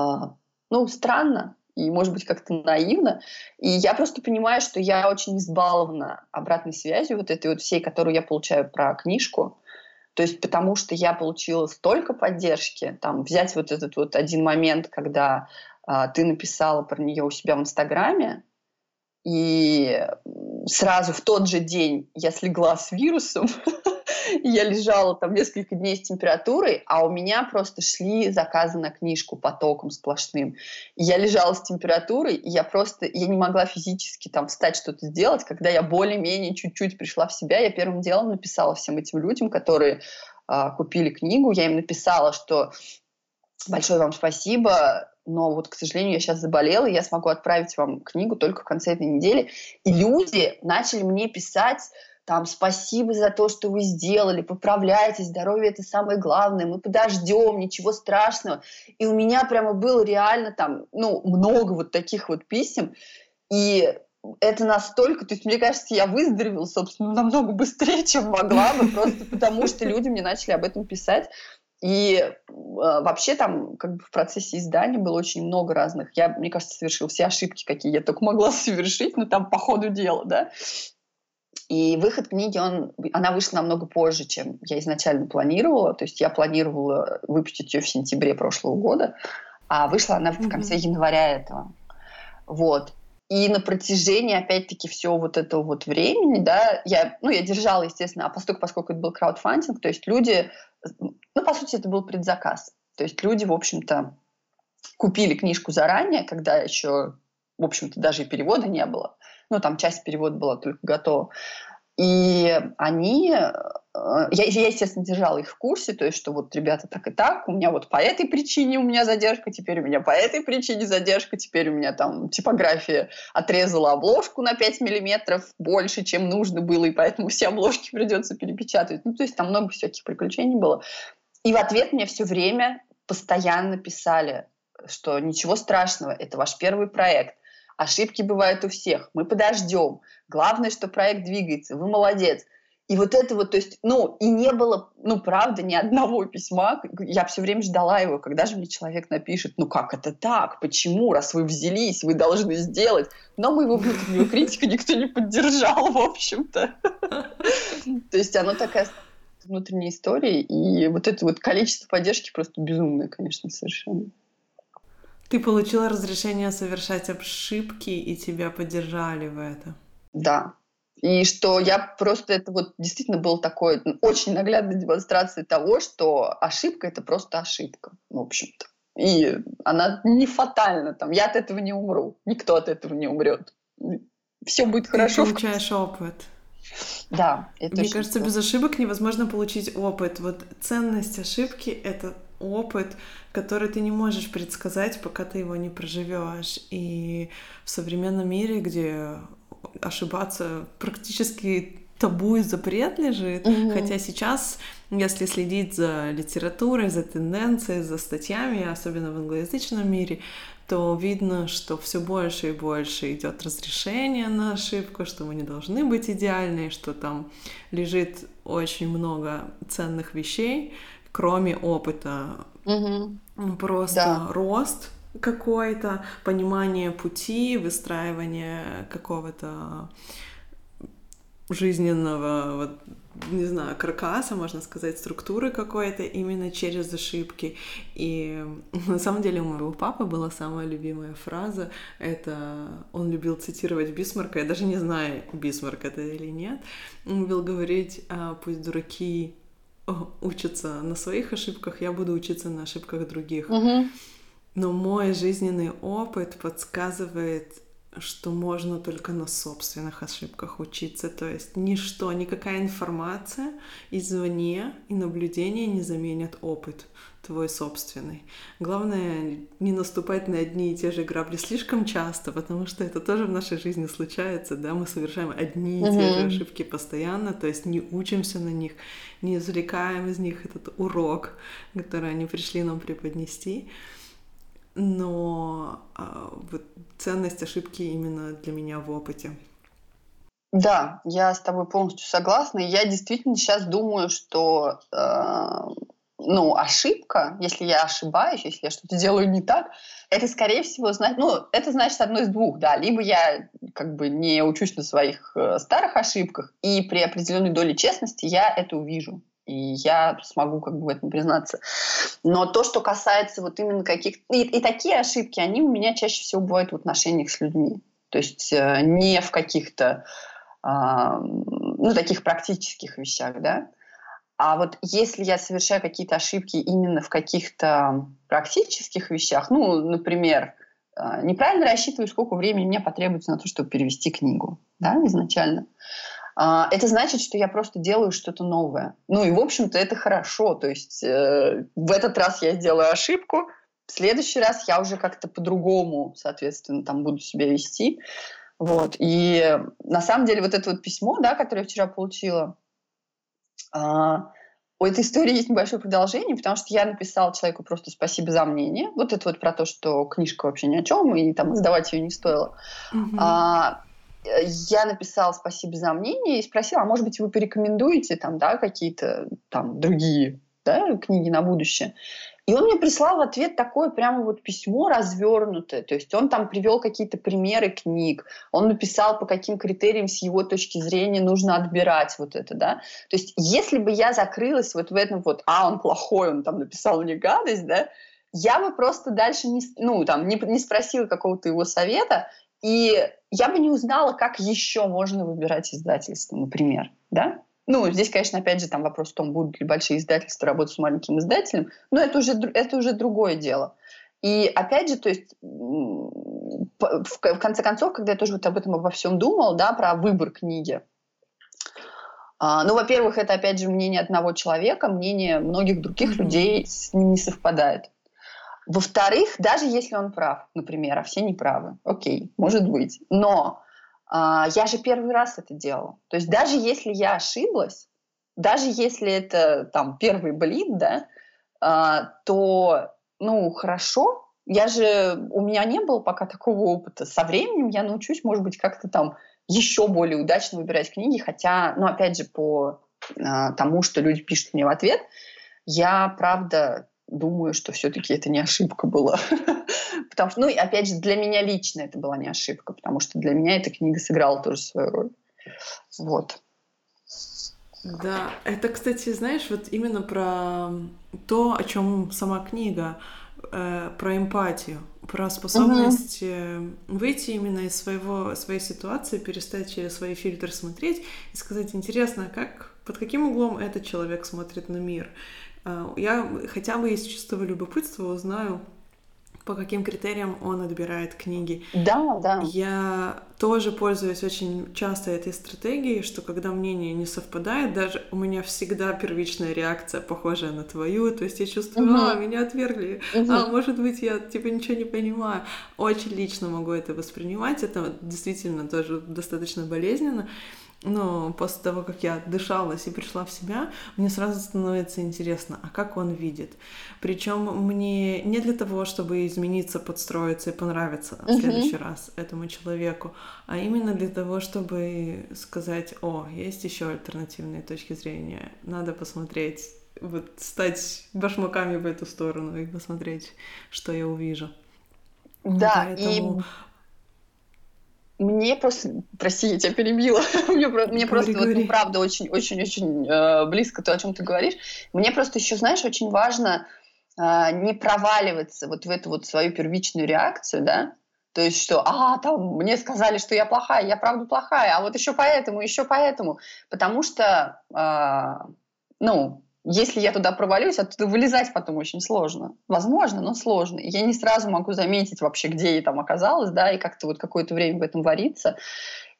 ну, странно и, может быть, как-то наивно. И я просто понимаю, что я очень избалована обратной связью вот этой вот всей, которую я получаю про книжку. То есть потому что я получила столько поддержки, там, взять вот этот вот один момент, когда э, ты написала про нее у себя в Инстаграме, и сразу в тот же день я слегла с вирусом, <laughs> я лежала там несколько дней с температурой, а у меня просто шли заказы на книжку потоком сплошным. Я лежала с температурой, и я просто, я не могла физически там встать что-то сделать. Когда я более-менее чуть-чуть пришла в себя, я первым делом написала всем этим людям, которые э, купили книгу, я им написала, что большое вам спасибо, но вот, к сожалению, я сейчас заболела, и я смогу отправить вам книгу только в конце этой недели. И люди начали мне писать там, спасибо за то, что вы сделали, поправляйтесь, здоровье это самое главное, мы подождем, ничего страшного. И у меня прямо было реально там, ну, много вот таких вот писем, и это настолько, то есть мне кажется, я выздоровела, собственно, намного быстрее, чем могла бы, просто потому что люди мне начали об этом писать. И э, вообще там как бы в процессе издания было очень много разных. Я, мне кажется, совершила все ошибки, какие я только могла совершить, но там по ходу дела, да. И выход книги, он, она вышла намного позже, чем я изначально планировала. То есть я планировала выпустить ее в сентябре прошлого года, а вышла она в конце mm-hmm. января этого. Вот. И на протяжении, опять-таки, всего вот этого вот времени, да, я, ну, я держала, естественно, а поскольку, поскольку это был краудфандинг, то есть люди, ну, по сути, это был предзаказ. То есть люди, в общем-то, купили книжку заранее, когда еще, в общем-то, даже и перевода не было ну, там часть перевода была только готова. И они, э, я, я, естественно, держала их в курсе, то есть, что вот, ребята, так и так, у меня вот по этой причине у меня задержка, теперь у меня по этой причине задержка, теперь у меня там типография отрезала обложку на 5 миллиметров больше, чем нужно было, и поэтому все обложки придется перепечатывать. Ну, то есть, там много всяких приключений было. И в ответ мне все время постоянно писали, что ничего страшного, это ваш первый проект, Ошибки бывают у всех. Мы подождем. Главное, что проект двигается. Вы молодец. И вот это вот, то есть, ну, и не было, ну, правда, ни одного письма. Я все время ждала его, когда же мне человек напишет, ну, как это так? Почему? Раз вы взялись, вы должны сделать. Но моего внутреннего критика никто не поддержал, в общем-то. <laughs> То есть оно такая внутренняя история, и вот это вот количество поддержки просто безумное, конечно, совершенно. Ты получила разрешение совершать ошибки, и тебя поддержали в этом. Да. И что я просто, это вот действительно был такой очень наглядной демонстрацией того, что ошибка — это просто ошибка, в общем-то. И она не фатальна, там, я от этого не умру, никто от этого не умрет. Все будет хорошо. Ты получаешь опыт. Да. Это Мне кажется, без ошибок невозможно получить опыт. Вот ценность ошибки — это опыт, который ты не можешь предсказать, пока ты его не проживешь. И в современном мире, где ошибаться практически табу и запрет лежит, mm-hmm. хотя сейчас, если следить за литературой, за тенденцией, за статьями, особенно в англоязычном мире, то видно, что все больше и больше идет разрешение на ошибку, что мы не должны быть идеальны, что там лежит очень много ценных вещей, кроме опыта. Угу. Просто да. рост какой-то, понимание пути, выстраивание какого-то жизненного, вот, не знаю, каркаса, можно сказать, структуры какой-то именно через ошибки. И <laughs> на самом деле у моего папы была самая любимая фраза. Это он любил цитировать Бисмарка. Я даже не знаю, Бисмарк это или нет. Он любил говорить, «А, пусть дураки <laughs> учатся на своих ошибках, я буду учиться на ошибках других. Угу. Но мой жизненный опыт подсказывает, что можно только на собственных ошибках учиться. То есть ничто, никакая информация извне и наблюдение не заменят опыт твой собственный. Главное не наступать на одни и те же грабли слишком часто, потому что это тоже в нашей жизни случается, да, мы совершаем одни и те же ошибки постоянно, то есть не учимся на них, не извлекаем из них этот урок, который они пришли нам преподнести. Но а, вот ценность ошибки именно для меня в опыте. Да, я с тобой полностью согласна. Я действительно сейчас думаю, что э, ну, ошибка, если я ошибаюсь, если я что-то делаю не так, это, скорее всего, значит, ну, это значит одно из двух, да, либо я как бы не учусь на своих э, старых ошибках, и при определенной доле честности я это увижу, и я смогу как бы в этом признаться. Но то, что касается вот именно каких... И, и такие ошибки, они у меня чаще всего бывают в отношениях с людьми. То есть э, не в каких-то, э, ну, таких практических вещах, да, а вот если я совершаю какие-то ошибки именно в каких-то практических вещах, ну, например, а, неправильно рассчитываю, сколько времени мне потребуется на то, чтобы перевести книгу, да, изначально. А, это значит, что я просто делаю что-то новое. Ну и, в общем-то, это хорошо. То есть э, в этот раз я сделаю ошибку, в следующий раз я уже как-то по-другому, соответственно, там буду себя вести. Вот. И на самом деле вот это вот письмо, да, которое я вчера получила, у этой истории есть небольшое продолжение, потому что я написала человеку просто спасибо за мнение. Вот это вот про то, что книжка вообще ни о чем, и там издавать ее не стоило. Mm-hmm. А, я написала спасибо за мнение и спросила, а может быть вы порекомендуете там, да, какие-то там другие да, книги на будущее. И он мне прислал в ответ такое прямо вот письмо развернутое. То есть он там привел какие-то примеры книг. Он написал, по каким критериям с его точки зрения нужно отбирать вот это, да. То есть если бы я закрылась вот в этом вот, а, он плохой, он там написал мне гадость, да, я бы просто дальше не, ну, там, не, не спросила какого-то его совета, и я бы не узнала, как еще можно выбирать издательство, например, да. Ну, здесь, конечно, опять же, там вопрос в том, будут ли большие издательства работать с маленьким издателем, но это уже, это уже другое дело. И опять же, то есть в конце концов, когда я тоже вот об этом обо всем думала, да, про выбор книги, а, ну, во-первых, это опять же мнение одного человека, мнение многих других mm-hmm. людей с ним не совпадает. Во-вторых, даже если он прав, например, а все не правы, окей, может быть, но я же первый раз это делала. То есть даже если я ошиблась, даже если это там первый блин, да, а, то, ну, хорошо. Я же, у меня не было пока такого опыта. Со временем я научусь, может быть, как-то там еще более удачно выбирать книги, хотя, ну, опять же, по а, тому, что люди пишут мне в ответ, я, правда, думаю, что все-таки это не ошибка была. <laughs> потому что, ну, и опять же, для меня лично это была не ошибка, потому что для меня эта книга сыграла тоже свою роль. Вот. Да, это, кстати, знаешь, вот именно про то, о чем сама книга, э, про эмпатию, про способность угу. выйти именно из своего, своей ситуации, перестать через свои фильтры смотреть и сказать, интересно, как, под каким углом этот человек смотрит на мир. Э, я хотя бы из чистого любопытства узнаю, по каким критериям он отбирает книги. Да, да. Я тоже пользуюсь очень часто этой стратегией, что когда мнение не совпадает, даже у меня всегда первичная реакция похожая на твою, то есть я чувствую, угу. а, меня отвергли, угу. а, может быть, я типа ничего не понимаю. Очень лично могу это воспринимать, это действительно тоже достаточно болезненно но после того, как я дышалась и пришла в себя, мне сразу становится интересно, а как он видит. Причем мне не для того, чтобы измениться, подстроиться и понравиться в следующий раз этому человеку, а именно для того, чтобы сказать, о, есть еще альтернативные точки зрения, надо посмотреть, вот стать башмаками в эту сторону и посмотреть, что я увижу. Да, Поэтому... и мне просто, прости, я тебя перебила. <laughs> мне, мне просто, вот, ну, правда, очень-очень-очень э, близко то, о чем ты говоришь. Мне просто еще, знаешь, очень важно э, не проваливаться вот в эту вот свою первичную реакцию, да, то есть что, а, там, мне сказали, что я плохая, я правда плохая, а вот еще поэтому, еще поэтому. Потому что, э, ну, если я туда провалюсь, оттуда вылезать потом очень сложно. Возможно, но сложно. Я не сразу могу заметить вообще, где я там оказалась, да, и как-то вот какое-то время в этом вариться.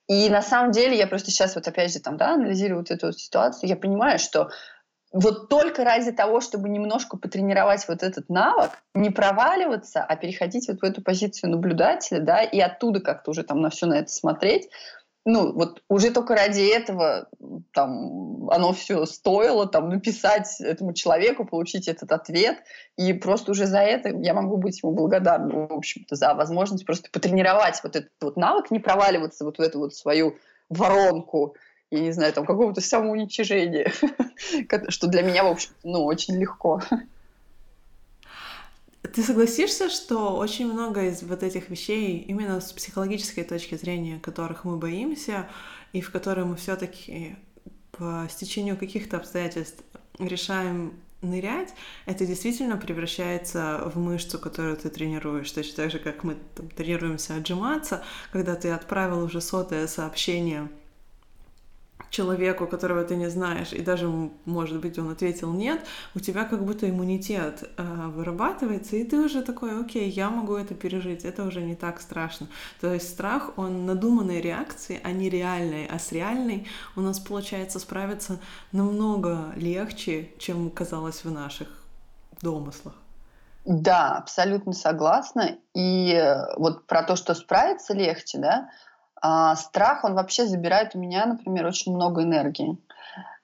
И на самом деле я просто сейчас вот опять же там, да, анализирую вот эту вот ситуацию, я понимаю, что вот только ради того, чтобы немножко потренировать вот этот навык, не проваливаться, а переходить вот в эту позицию наблюдателя, да, и оттуда как-то уже там на все на это смотреть, ну, вот уже только ради этого там оно все стоило, там, написать этому человеку, получить этот ответ, и просто уже за это я могу быть ему благодарна, в общем-то, за возможность просто потренировать вот этот вот навык, не проваливаться вот в эту вот свою воронку, я не знаю, там какого-то самоуничижения, <laughs> что для меня, в общем ну, очень легко. Ты согласишься, что очень много из вот этих вещей именно с психологической точки зрения, которых мы боимся, и в которые мы все-таки по стечению каких-то обстоятельств решаем нырять, это действительно превращается в мышцу, которую ты тренируешь. Точно так же, как мы там, тренируемся отжиматься, когда ты отправил уже сотое сообщение человеку, которого ты не знаешь, и даже, может быть, он ответил нет, у тебя как будто иммунитет э, вырабатывается, и ты уже такой, окей, я могу это пережить, это уже не так страшно. То есть страх, он надуманной реакции, а не реальной, а с реальной у нас получается справиться намного легче, чем казалось в наших домыслах. Да, абсолютно согласна. И э, вот про то, что справиться легче, да, а, страх, он вообще забирает у меня, например, очень много энергии.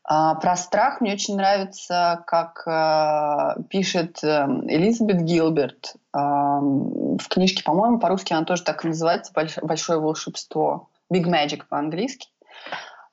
А, про страх мне очень нравится, как а, пишет э, Элизабет Гилберт а, в книжке, по-моему, по-русски она тоже так и называется «Большое волшебство». Big Magic по-английски.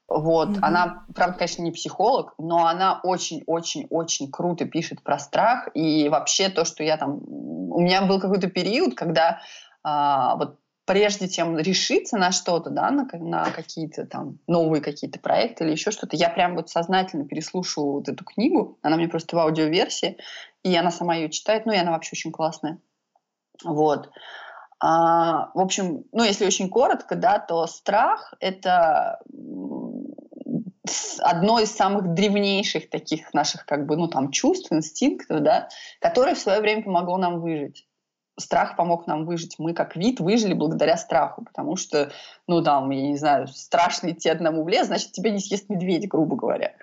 Вот, mm-hmm. она, правда, конечно, не психолог, но она очень-очень-очень круто пишет про страх и вообще то, что я там, у меня был какой-то период, когда а, вот прежде чем решиться на что-то, да, на, на какие-то там новые какие-то проекты или еще что-то, я прям вот сознательно переслушиваю вот эту книгу, она мне просто в аудиоверсии, и она сама ее читает, ну и она вообще очень классная. Вот. А, в общем, ну если очень коротко, да, то страх — это одно из самых древнейших таких наших как бы, ну там чувств, инстинктов, да, которое в свое время помогло нам выжить страх помог нам выжить. Мы как вид выжили благодаря страху, потому что, ну, там, я не знаю, страшно идти одному в лес, значит, тебя не съест медведь, грубо говоря.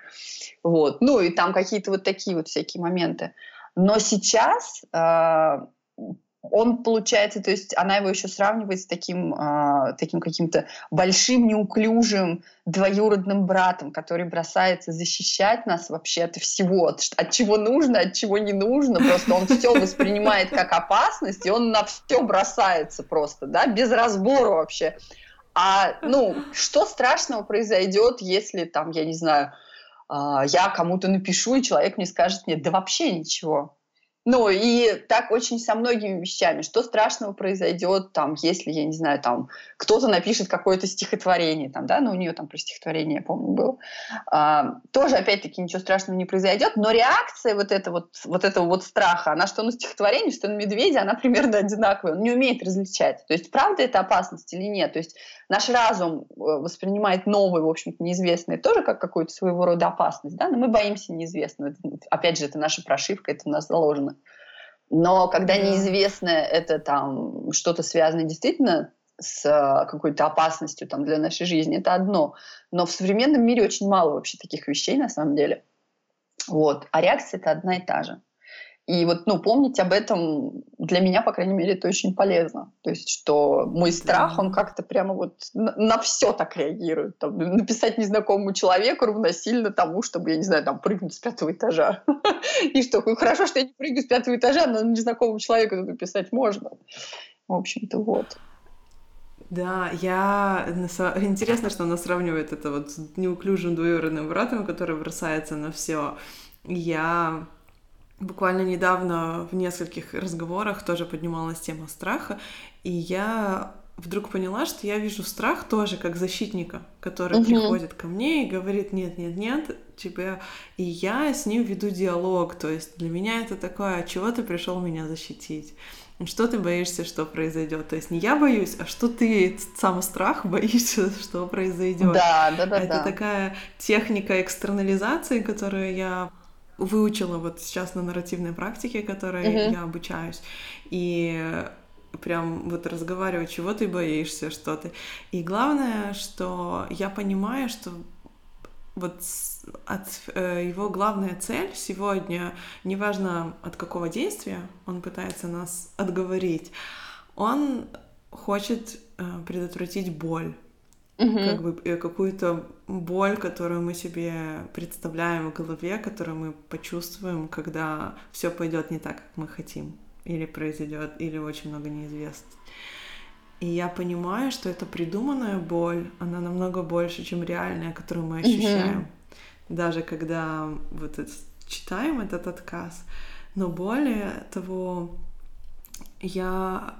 Вот. Ну, и там какие-то вот такие вот всякие моменты. Но сейчас э, он получается, то есть она его еще сравнивает с таким, э, таким каким-то большим, неуклюжим двоюродным братом, который бросается защищать нас вообще от всего, от, от чего нужно, от чего не нужно. Просто он все воспринимает как опасность, и он на все бросается просто, да, без разбора вообще. А, ну, что страшного произойдет, если там, я не знаю, э, я кому-то напишу, и человек мне скажет, нет, да вообще ничего ну, и так очень со многими вещами. Что страшного произойдет, там, если, я не знаю, там, кто-то напишет какое-то стихотворение, там, да, ну, у нее там про стихотворение, я помню, было. А, тоже, опять-таки, ничего страшного не произойдет, но реакция вот, это вот, вот этого вот страха, она что на стихотворение, что на медведя, она примерно одинаковая. Он не умеет различать. То есть, правда это опасность или нет? То есть, наш разум э, воспринимает новое, в общем-то, неизвестное тоже как какую-то своего рода опасность, да, но мы боимся неизвестного. Опять же, это наша прошивка, это у нас заложено. Но когда неизвестное это там что-то связано действительно с э, какой-то опасностью там, для нашей жизни, это одно. Но в современном мире очень мало вообще таких вещей на самом деле. Вот. А реакция это одна и та же. И вот, ну, помнить об этом для меня, по крайней мере, это очень полезно. То есть, что мой страх, он как-то прямо вот на, на все так реагирует. Там, написать незнакомому человеку равносильно тому, чтобы, я не знаю, там, прыгнуть с пятого этажа. <laughs> И что, хорошо, что я не прыгну с пятого этажа, но незнакомому человеку написать можно. В общем-то, вот. Да, я... Интересно, что она сравнивает это вот с неуклюжим двоюродным братом, который бросается на все. Я Буквально недавно в нескольких разговорах тоже поднималась тема страха, и я вдруг поняла, что я вижу страх тоже как защитника, который угу. приходит ко мне и говорит нет, нет, нет, тебя, и я с ним веду диалог, то есть для меня это такое, чего ты пришел меня защитить? Что ты боишься, что произойдет? То есть не я боюсь, а что ты сам страх <laughs> боишься, что произойдет? Да, да, да. Это да. такая техника экстернализации, которую я выучила вот сейчас на нарративной практике, которой uh-huh. я обучаюсь. И прям вот разговаривать, чего ты боишься, что ты. И главное, что я понимаю, что вот от э, его главная цель сегодня, неважно от какого действия он пытается нас отговорить, он хочет э, предотвратить боль угу. как бы э, какую-то боль, которую мы себе представляем в голове, которую мы почувствуем, когда все пойдет не так, как мы хотим, или произойдет, или очень много неизвестных. И я понимаю, что это придуманная боль, она намного больше, чем реальная, которую мы ощущаем. Mm-hmm. Даже когда вот это, читаем этот отказ. Но более того, я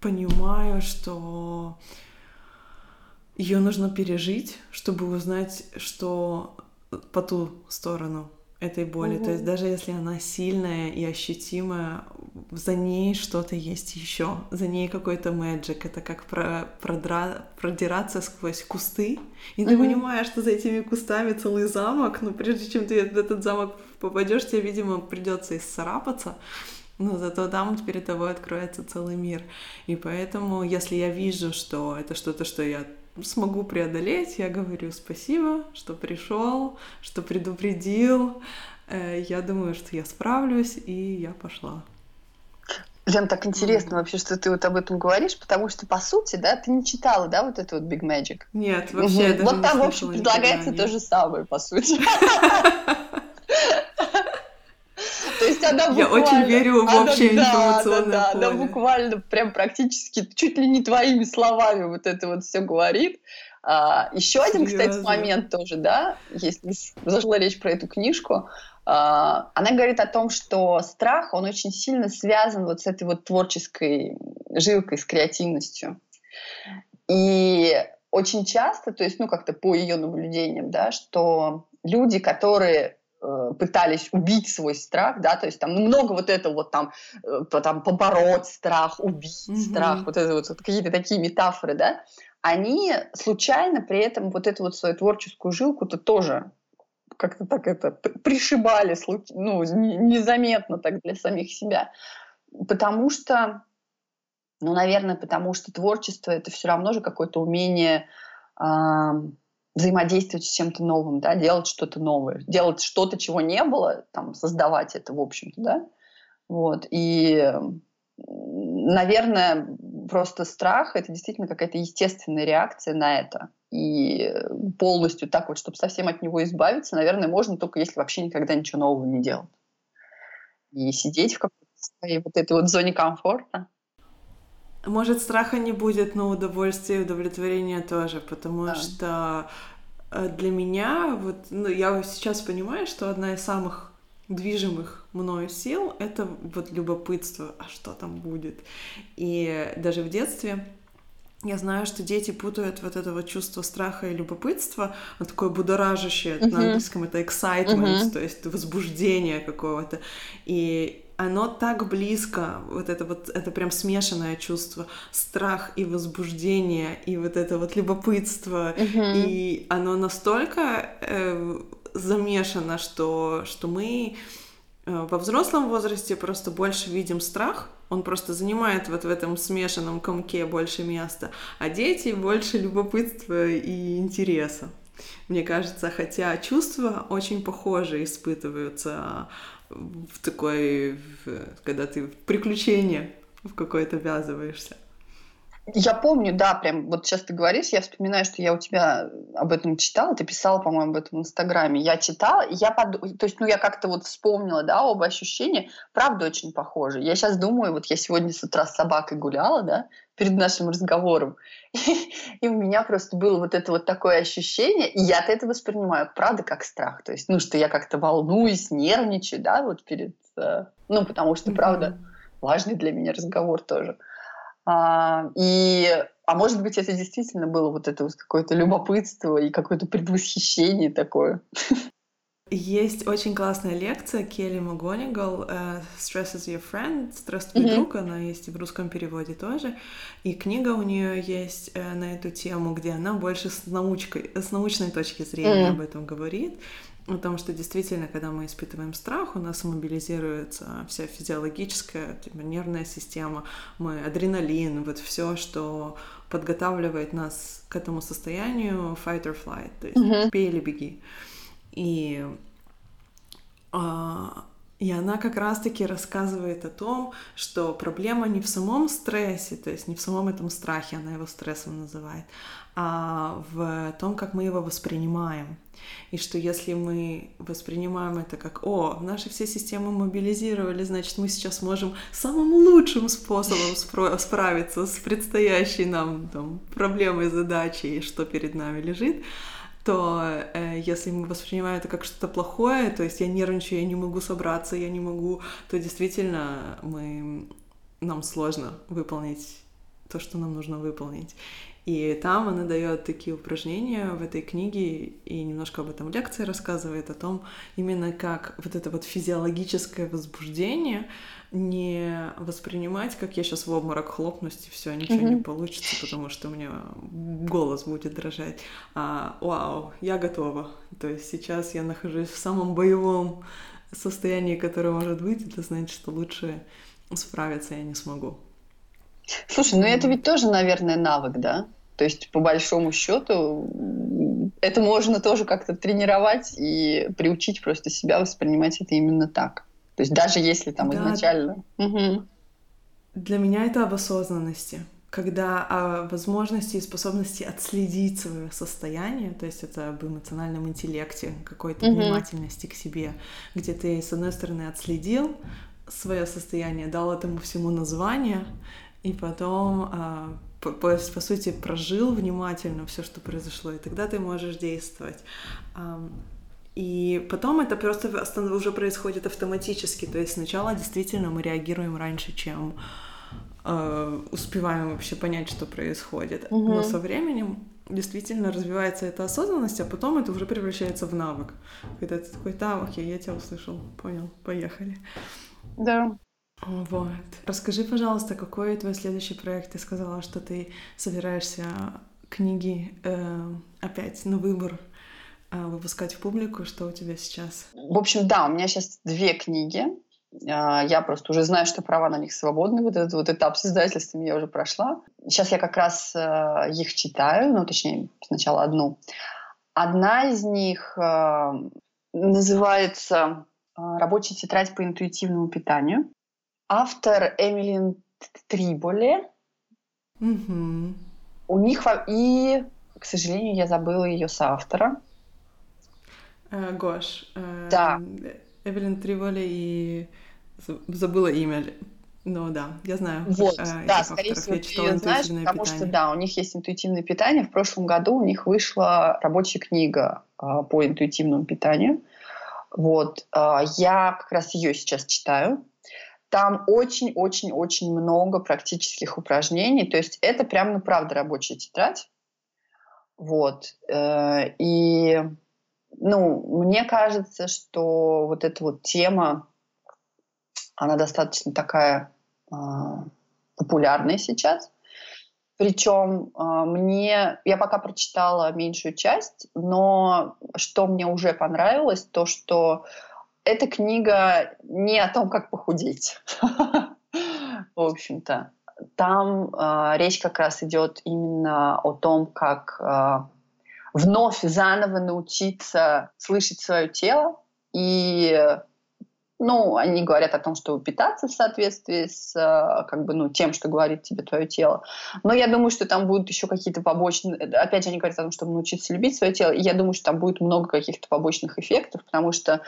понимаю, что ее нужно пережить, чтобы узнать, что по ту сторону этой боли. Угу. То есть даже если она сильная и ощутимая, за ней что-то есть еще, за ней какой-то мэджик. Это как про, продра, продираться сквозь кусты, и угу. ты понимаешь, что за этими кустами целый замок, но прежде чем ты в этот замок попадешь, тебе, видимо, придется исцарапаться. Но зато там перед тобой откроется целый мир. И поэтому, если я вижу, что это что-то, что я смогу преодолеть, я говорю спасибо, что пришел, что предупредил. Э, я думаю, что я справлюсь, и я пошла. Лен, так интересно mm-hmm. вообще, что ты вот об этом говоришь, потому что, по сути, да, ты не читала, да, вот это вот Big Magic? Нет, вообще mm-hmm. Вот там, в общем, предлагается то же самое, по сути. <laughs> Она буквально... Я очень верю в общее информационное да, да, Она буквально прям практически чуть ли не твоими словами вот это вот все говорит. А, еще один, кстати, момент тоже, да, если зашла речь про эту книжку, а, она говорит о том, что страх, он очень сильно связан вот с этой вот творческой жилкой, с креативностью. И очень часто, то есть, ну, как-то по ее наблюдениям, да, что люди, которые пытались убить свой страх, да, то есть там ну, много вот этого вот там, э, там побороть страх, убить mm-hmm. страх, вот это вот, вот какие-то такие метафоры, да, они случайно при этом вот эту вот свою творческую жилку-то тоже как-то так это пришибали, ну, незаметно так для самих себя. Потому что, ну, наверное, потому что творчество — это все равно же какое-то умение взаимодействовать с чем-то новым, да, делать что-то новое, делать что-то, чего не было, там, создавать это, в общем-то, да, вот, и, наверное, просто страх — это действительно какая-то естественная реакция на это, и полностью так вот, чтобы совсем от него избавиться, наверное, можно только если вообще никогда ничего нового не делать. И сидеть в какой-то своей вот этой вот зоне комфорта. Может, страха не будет, но удовольствие и удовлетворение тоже, потому да. что э, для меня, вот, ну, я сейчас понимаю, что одна из самых движимых мною сил — это вот любопытство, а что там будет. И даже в детстве я знаю, что дети путают вот это вот чувство страха и любопытства, вот такое будоражащее, uh-huh. на английском это excitement, uh-huh. то есть возбуждение какого-то. И оно так близко, вот это вот, это прям смешанное чувство, страх и возбуждение, и вот это вот любопытство, mm-hmm. и оно настолько э, замешано, что, что мы э, во взрослом возрасте просто больше видим страх, он просто занимает вот в этом смешанном комке больше места, а дети больше любопытства и интереса. Мне кажется, хотя чувства очень похожие испытываются в такой, когда ты в приключение в какое-то ввязываешься. Я помню, да, прям вот сейчас ты говоришь, я вспоминаю, что я у тебя об этом читала, ты писала, по-моему, об этом в Инстаграме. Я читала, я под... то есть, ну, я как-то вот вспомнила, да, оба ощущения, правда, очень похожи. Я сейчас думаю, вот я сегодня с утра с собакой гуляла, да, перед нашим разговором, и, <laughs> и у меня просто было вот это вот такое ощущение, и я это воспринимаю, правда, как страх. То есть, ну, что я как-то волнуюсь, нервничаю, да, вот перед... Э, ну, потому что, правда, важный для меня разговор тоже. А, и, а может быть, это действительно было вот это вот какое-то любопытство и какое-то предвосхищение такое. <laughs> Есть очень классная лекция Келли Магонигал uh, «Stress is your friend», «Стресс твой mm-hmm. друг», она есть и в русском переводе тоже. И книга у нее есть uh, на эту тему, где она больше с, научкой, с научной точки зрения mm-hmm. об этом говорит о том, что действительно, когда мы испытываем страх, у нас мобилизируется вся физиологическая типа, нервная система, мы адреналин, вот все, что подготавливает нас к этому состоянию fight or flight, то есть mm-hmm. пей или беги. И а, И она как раз-таки рассказывает о том, что проблема не в самом стрессе, то есть не в самом этом страхе, она его стрессом называет, а в том, как мы его воспринимаем. И что если мы воспринимаем это как, о, наши все системы мобилизировали, значит, мы сейчас можем самым лучшим способом спро- справиться с предстоящей нам там, проблемой, задачей, что перед нами лежит, то э, если мы воспринимаем это как что-то плохое, то есть я нервничаю, я не могу собраться, я не могу, то действительно мы, нам сложно выполнить то, что нам нужно выполнить. И там она дает такие упражнения в этой книге и немножко об этом лекции рассказывает о том, именно как вот это вот физиологическое возбуждение не воспринимать, как я сейчас в обморок хлопнусь, и все, ничего mm-hmm. не получится, потому что у меня голос будет дрожать. А, вау, я готова. То есть сейчас я нахожусь в самом боевом состоянии, которое может быть, это значит, что лучше справиться я не смогу. Слушай, ну это ведь тоже, наверное, навык, да? То есть, по большому счету, это можно тоже как-то тренировать и приучить просто себя воспринимать это именно так. То есть, даже если там да. изначально... Угу. Для меня это об осознанности когда о возможности и способности отследить свое состояние, то есть это об эмоциональном интеллекте, какой-то mm-hmm. внимательности к себе, где ты, с одной стороны, отследил свое состояние, дал этому всему название, и потом а, по, по, по сути, прожил внимательно все, что произошло, и тогда ты можешь действовать. И потом это просто уже происходит автоматически. То есть сначала действительно мы реагируем раньше, чем э, успеваем вообще понять, что происходит. Угу. Но со временем действительно развивается эта осознанность, а потом это уже превращается в навык. Когда ты такой, да, окей, я тебя услышал, понял, поехали. Да. Вот. Расскажи, пожалуйста, какой твой следующий проект? Ты сказала, что ты собираешься книги э, опять на выбор выпускать в публику. Что у тебя сейчас? В общем, да, у меня сейчас две книги. А, я просто уже знаю, что права на них свободны. Вот этот вот этап с издательствами я уже прошла. Сейчас я как раз э, их читаю, ну, точнее, сначала одну. Одна из них э, называется «Рабочая тетрадь по интуитивному питанию». Автор Эмилин Триболе. Угу. У них и, к сожалению, я забыла ее соавтора. Э, Гош. Э, да. Эвелин Триболе и забыла имя. Ну да, я знаю. Вот, э, да, скорее всего, ты ее знаешь, потому питание. что да, у них есть интуитивное питание. В прошлом году у них вышла рабочая книга э, по интуитивному питанию. Вот, э, я как раз ее сейчас читаю. Там очень-очень-очень много практических упражнений. То есть это прям, ну, правда, рабочая тетрадь. Вот. Э, и, ну, мне кажется, что вот эта вот тема, она достаточно такая а, популярная сейчас. Причем а, мне, я пока прочитала меньшую часть, но что мне уже понравилось, то что эта книга не о том, как похудеть. <laughs> В общем-то, там э, речь как раз идет именно о том, как э, вновь заново научиться слышать свое тело. И, ну, они говорят о том, что питаться в соответствии с э, как бы, ну, тем, что говорит тебе твое тело. Но я думаю, что там будут еще какие-то побочные... Опять же, они говорят о том, чтобы научиться любить свое тело. И я думаю, что там будет много каких-то побочных эффектов, потому что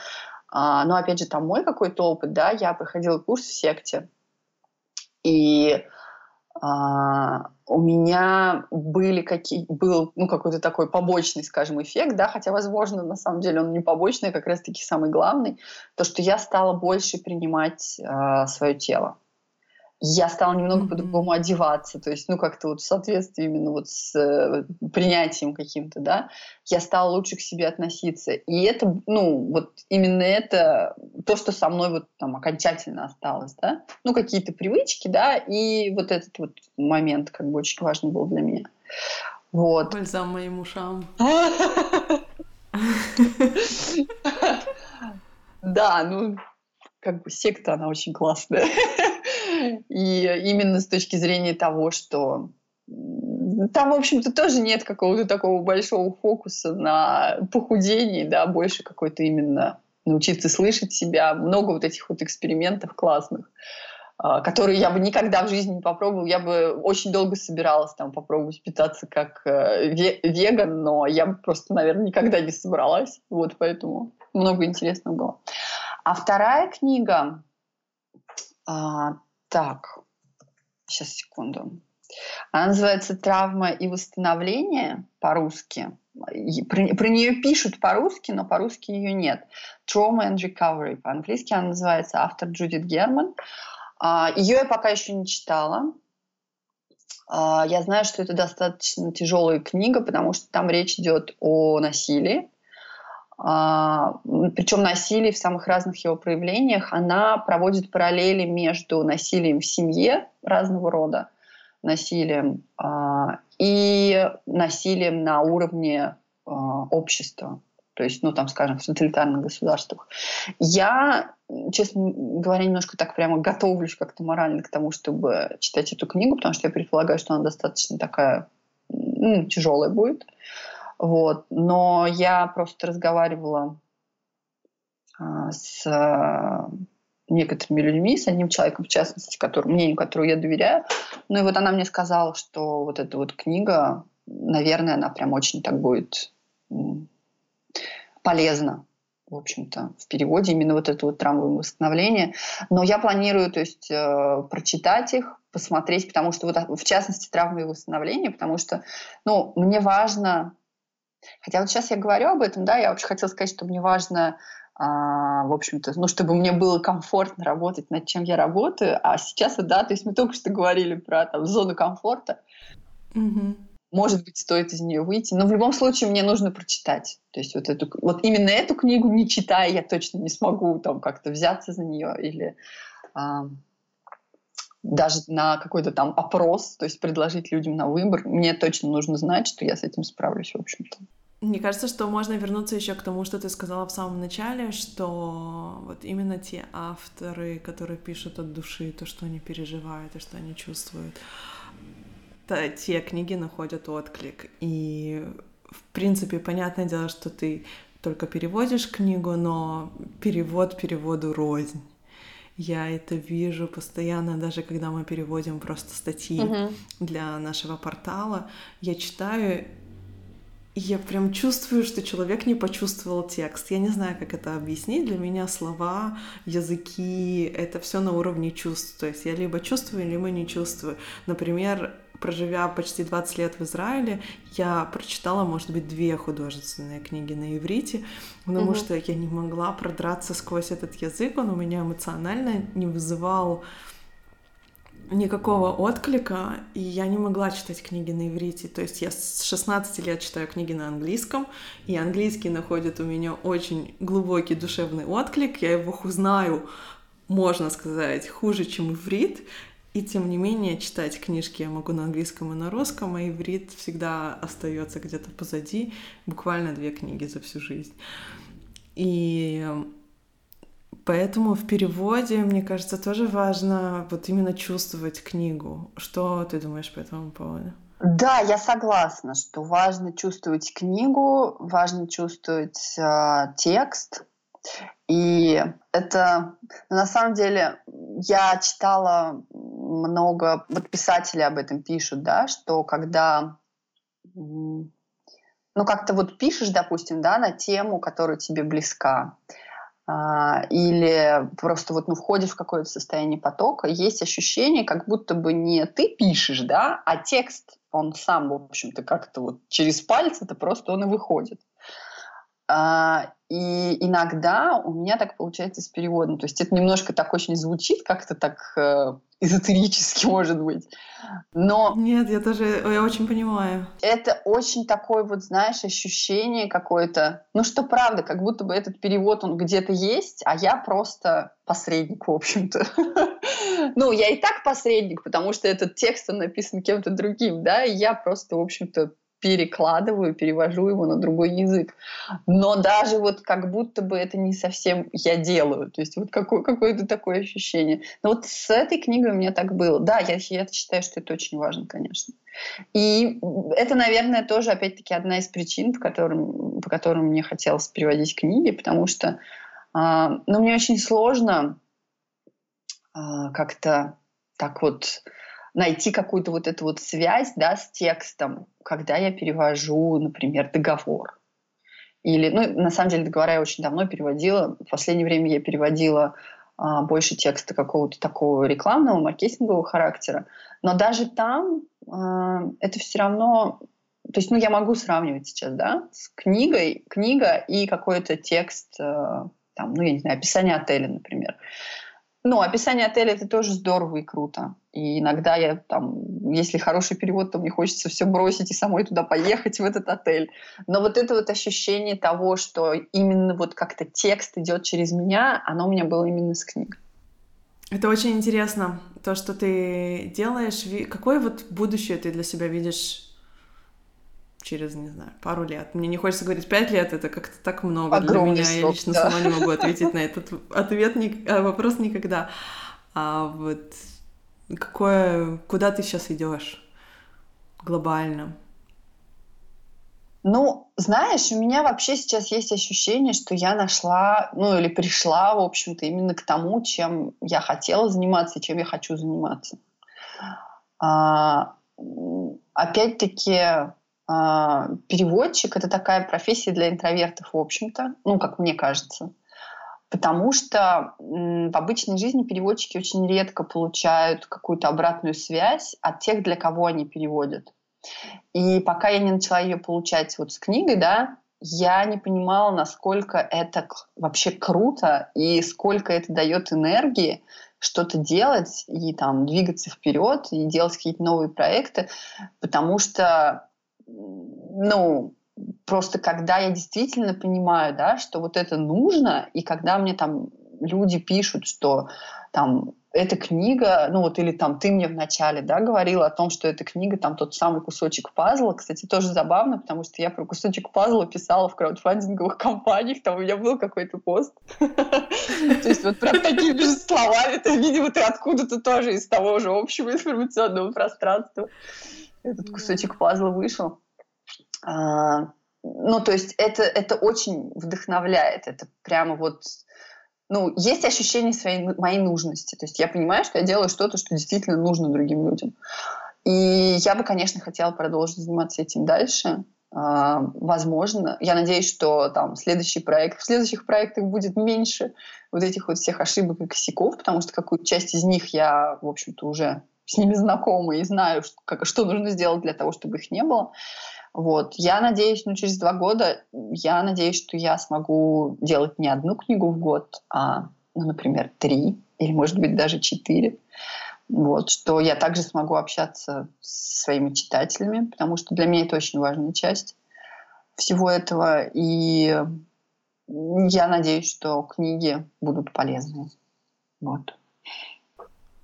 а, но опять же, там мой какой-то опыт, да, я проходила курс в секте, и у меня были какие, был ну, какой-то такой побочный, скажем, эффект, да, хотя, возможно, на самом деле он не побочный, а как раз-таки самый главный, то, что я стала больше принимать а, свое тело я стала немного mm-hmm. по-другому одеваться, то есть, ну, как-то вот в соответствии именно вот с э, принятием каким-то, да, я стала лучше к себе относиться. И это, ну, вот именно это то, что со мной вот там окончательно осталось, да, ну, какие-то привычки, да, и вот этот вот момент как бы очень важный был для меня. Вот. Бальзам моим ушам. <laughs> <laughs> Да, ну, как бы секта, она очень классная. И именно с точки зрения того, что там, в общем-то, тоже нет какого-то такого большого фокуса на похудении, да, больше какой-то именно научиться слышать себя. Много вот этих вот экспериментов классных, а, которые я бы никогда в жизни не попробовала. Я бы очень долго собиралась там попробовать питаться как э, веган, но я бы просто, наверное, никогда не собралась. Вот поэтому много интересного было. А вторая книга... Так, сейчас секунду. Она называется «Травма и восстановление» по-русски. Про, про нее пишут по-русски, но по-русски ее нет. Trauma and Recovery. По-английски она называется автор Джудит Герман. А, ее я пока еще не читала. А, я знаю, что это достаточно тяжелая книга, потому что там речь идет о насилии. А, Причем насилие в самых разных его проявлениях. Она проводит параллели между насилием в семье разного рода, насилием и насилием на уровне общества то есть, ну, там, скажем, в тоталитарных государствах. Я, честно говоря, немножко так прямо готовлюсь как-то морально к тому, чтобы читать эту книгу, потому что я предполагаю, что она достаточно такая ну, тяжелая будет. Вот. Но я просто разговаривала а, с а, некоторыми людьми, с одним человеком, в частности, который, мнению которого я доверяю. Ну и вот она мне сказала, что вот эта вот книга, наверное, она прям очень так будет полезно в общем-то, в переводе именно вот это вот травмовое восстановление. Но я планирую, то есть, э, прочитать их, посмотреть, потому что вот в частности травмы и восстановление, потому что, ну, мне важно, хотя вот сейчас я говорю об этом, да, я вообще хотела сказать, что мне важно а, в общем-то, ну, чтобы мне было комфортно работать над чем я работаю. А сейчас, да, то есть мы только что говорили про там, зону комфорта. Угу может быть, стоит из нее выйти. Но в любом случае мне нужно прочитать. То есть вот, эту, вот именно эту книгу, не читая, я точно не смогу там как-то взяться за нее или а, даже на какой-то там опрос, то есть предложить людям на выбор. Мне точно нужно знать, что я с этим справлюсь, в общем-то. Мне кажется, что можно вернуться еще к тому, что ты сказала в самом начале, что вот именно те авторы, которые пишут от души то, что они переживают и что они чувствуют, те книги находят отклик. И, в принципе, понятное дело, что ты только переводишь книгу, но перевод переводу рознь. Я это вижу постоянно, даже когда мы переводим просто статьи uh-huh. для нашего портала. Я читаю, и я прям чувствую, что человек не почувствовал текст. Я не знаю, как это объяснить. Для меня слова, языки — это все на уровне чувств. То есть я либо чувствую, либо не чувствую. Например, проживя почти 20 лет в Израиле, я прочитала, может быть, две художественные книги на иврите, потому mm что я не могла продраться сквозь этот язык, он у меня эмоционально не вызывал никакого отклика, и я не могла читать книги на иврите. То есть я с 16 лет читаю книги на английском, и английский находит у меня очень глубокий душевный отклик, я его узнаю, можно сказать, хуже, чем иврит, и тем не менее, читать книжки я могу на английском и на русском, а иврит всегда остается где-то позади. Буквально две книги за всю жизнь. И поэтому в переводе, мне кажется, тоже важно вот именно чувствовать книгу. Что ты думаешь по этому поводу? Да, я согласна, что важно чувствовать книгу, важно чувствовать э, текст. И это на самом деле я читала много, вот писатели об этом пишут, да, что когда ну, как-то вот пишешь, допустим, да, на тему, которая тебе близка, или просто вот ну, входишь в какое-то состояние потока, есть ощущение, как будто бы не ты пишешь, да, а текст, он сам, в общем-то, как-то вот через пальцы, это просто он и выходит. А, и иногда у меня так получается с переводом. То есть это немножко так очень звучит, как-то так э, эзотерически, <laughs> может быть. Но... Нет, я тоже, я очень понимаю. Это очень такое вот, знаешь, ощущение какое-то, ну что правда, как будто бы этот перевод, он где-то есть, а я просто посредник, в общем-то. <laughs> Ну, я и так посредник, потому что этот текст, он написан кем-то другим, да, и я просто, в общем-то, перекладываю, перевожу его на другой язык. Но даже вот как будто бы это не совсем я делаю. То есть вот какое- какое-то такое ощущение. Но вот с этой книгой у меня так было. Да, я, я считаю, что это очень важно, конечно. И это, наверное, тоже, опять-таки, одна из причин, по которым, по которым мне хотелось переводить книги, потому что А, но мне очень сложно а, как-то так вот найти какую-то вот эту вот связь да, с текстом, когда я перевожу, например, договор. Или, ну, на самом деле, договора я очень давно переводила. В последнее время я переводила а, больше текста какого-то такого рекламного, маркетингового характера. Но даже там а, это все равно... То есть, ну, я могу сравнивать сейчас, да, с книгой, книга и какой-то текст, а, там, ну, я не знаю, описание отеля, например. Ну, описание отеля это тоже здорово и круто. И иногда я там, если хороший перевод, то мне хочется все бросить и самой туда поехать, в этот отель. Но вот это вот ощущение того, что именно вот как-то текст идет через меня, оно у меня было именно с книг. Это очень интересно, то, что ты делаешь. Какое вот будущее ты для себя видишь через, не знаю, пару лет. Мне не хочется говорить пять лет, это как-то так много Огромный для меня. Срок, Я лично да. сама не могу <laughs> ответить на этот ответ, э, вопрос никогда. А вот какое, куда ты сейчас идешь глобально? Ну, знаешь, у меня вообще сейчас есть ощущение, что я нашла, ну или пришла, в общем-то, именно к тому, чем я хотела заниматься и чем я хочу заниматься. А, опять-таки, переводчик это такая профессия для интровертов, в общем-то, ну, как мне кажется. Потому что в обычной жизни переводчики очень редко получают какую-то обратную связь от тех, для кого они переводят. И пока я не начала ее получать вот с книгой, да, я не понимала, насколько это вообще круто и сколько это дает энергии что-то делать и там двигаться вперед и делать какие-то новые проекты, потому что ну, просто когда я действительно понимаю, да, что вот это нужно, и когда мне там люди пишут, что там эта книга, ну вот или там ты мне вначале, да, говорила о том, что эта книга там тот самый кусочек пазла. Кстати, тоже забавно, потому что я про кусочек пазла писала в краудфандинговых <laughs> компаниях, там у меня был какой-то пост. <laughs> То есть вот прям такими же словами, ты, видимо, ты откуда-то тоже из того же общего информационного пространства этот кусочек пазла вышел. А, ну, то есть это, это очень вдохновляет. Это прямо вот... Ну, есть ощущение своей, моей нужности. То есть я понимаю, что я делаю что-то, что действительно нужно другим людям. И я бы, конечно, хотела продолжить заниматься этим дальше. Uh, возможно. Я надеюсь, что там следующий проект, в следующих проектах будет меньше вот этих вот всех ошибок и косяков, потому что какую-то часть из них я, в общем-то, уже с ними знакома и знаю, что, как, что нужно сделать для того, чтобы их не было. Вот. Я надеюсь, ну, через два года, я надеюсь, что я смогу делать не одну книгу в год, а, ну, например, три или, может быть, даже четыре. Вот, что я также смогу общаться со своими читателями, потому что для меня это очень важная часть всего этого. И я надеюсь, что книги будут полезны. Вот.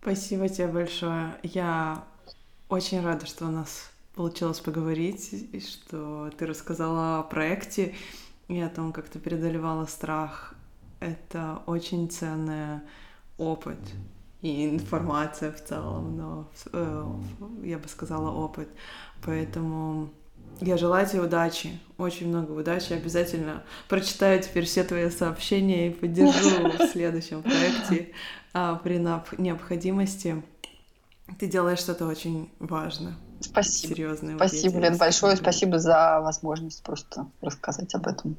Спасибо тебе большое. Я очень рада, что у нас получилось поговорить, и что ты рассказала о проекте и о том, как ты преодолевала страх. Это очень ценный опыт и информация в целом, но э, я бы сказала опыт. Поэтому я желаю тебе удачи, очень много удачи. Обязательно прочитаю теперь все твои сообщения и поддержу <laughs> в следующем проекте а, при необходимости. Ты делаешь что-то очень важное. Спасибо. Серьезное. Спасибо, Лен, большое спасибо за возможность просто рассказать об этом.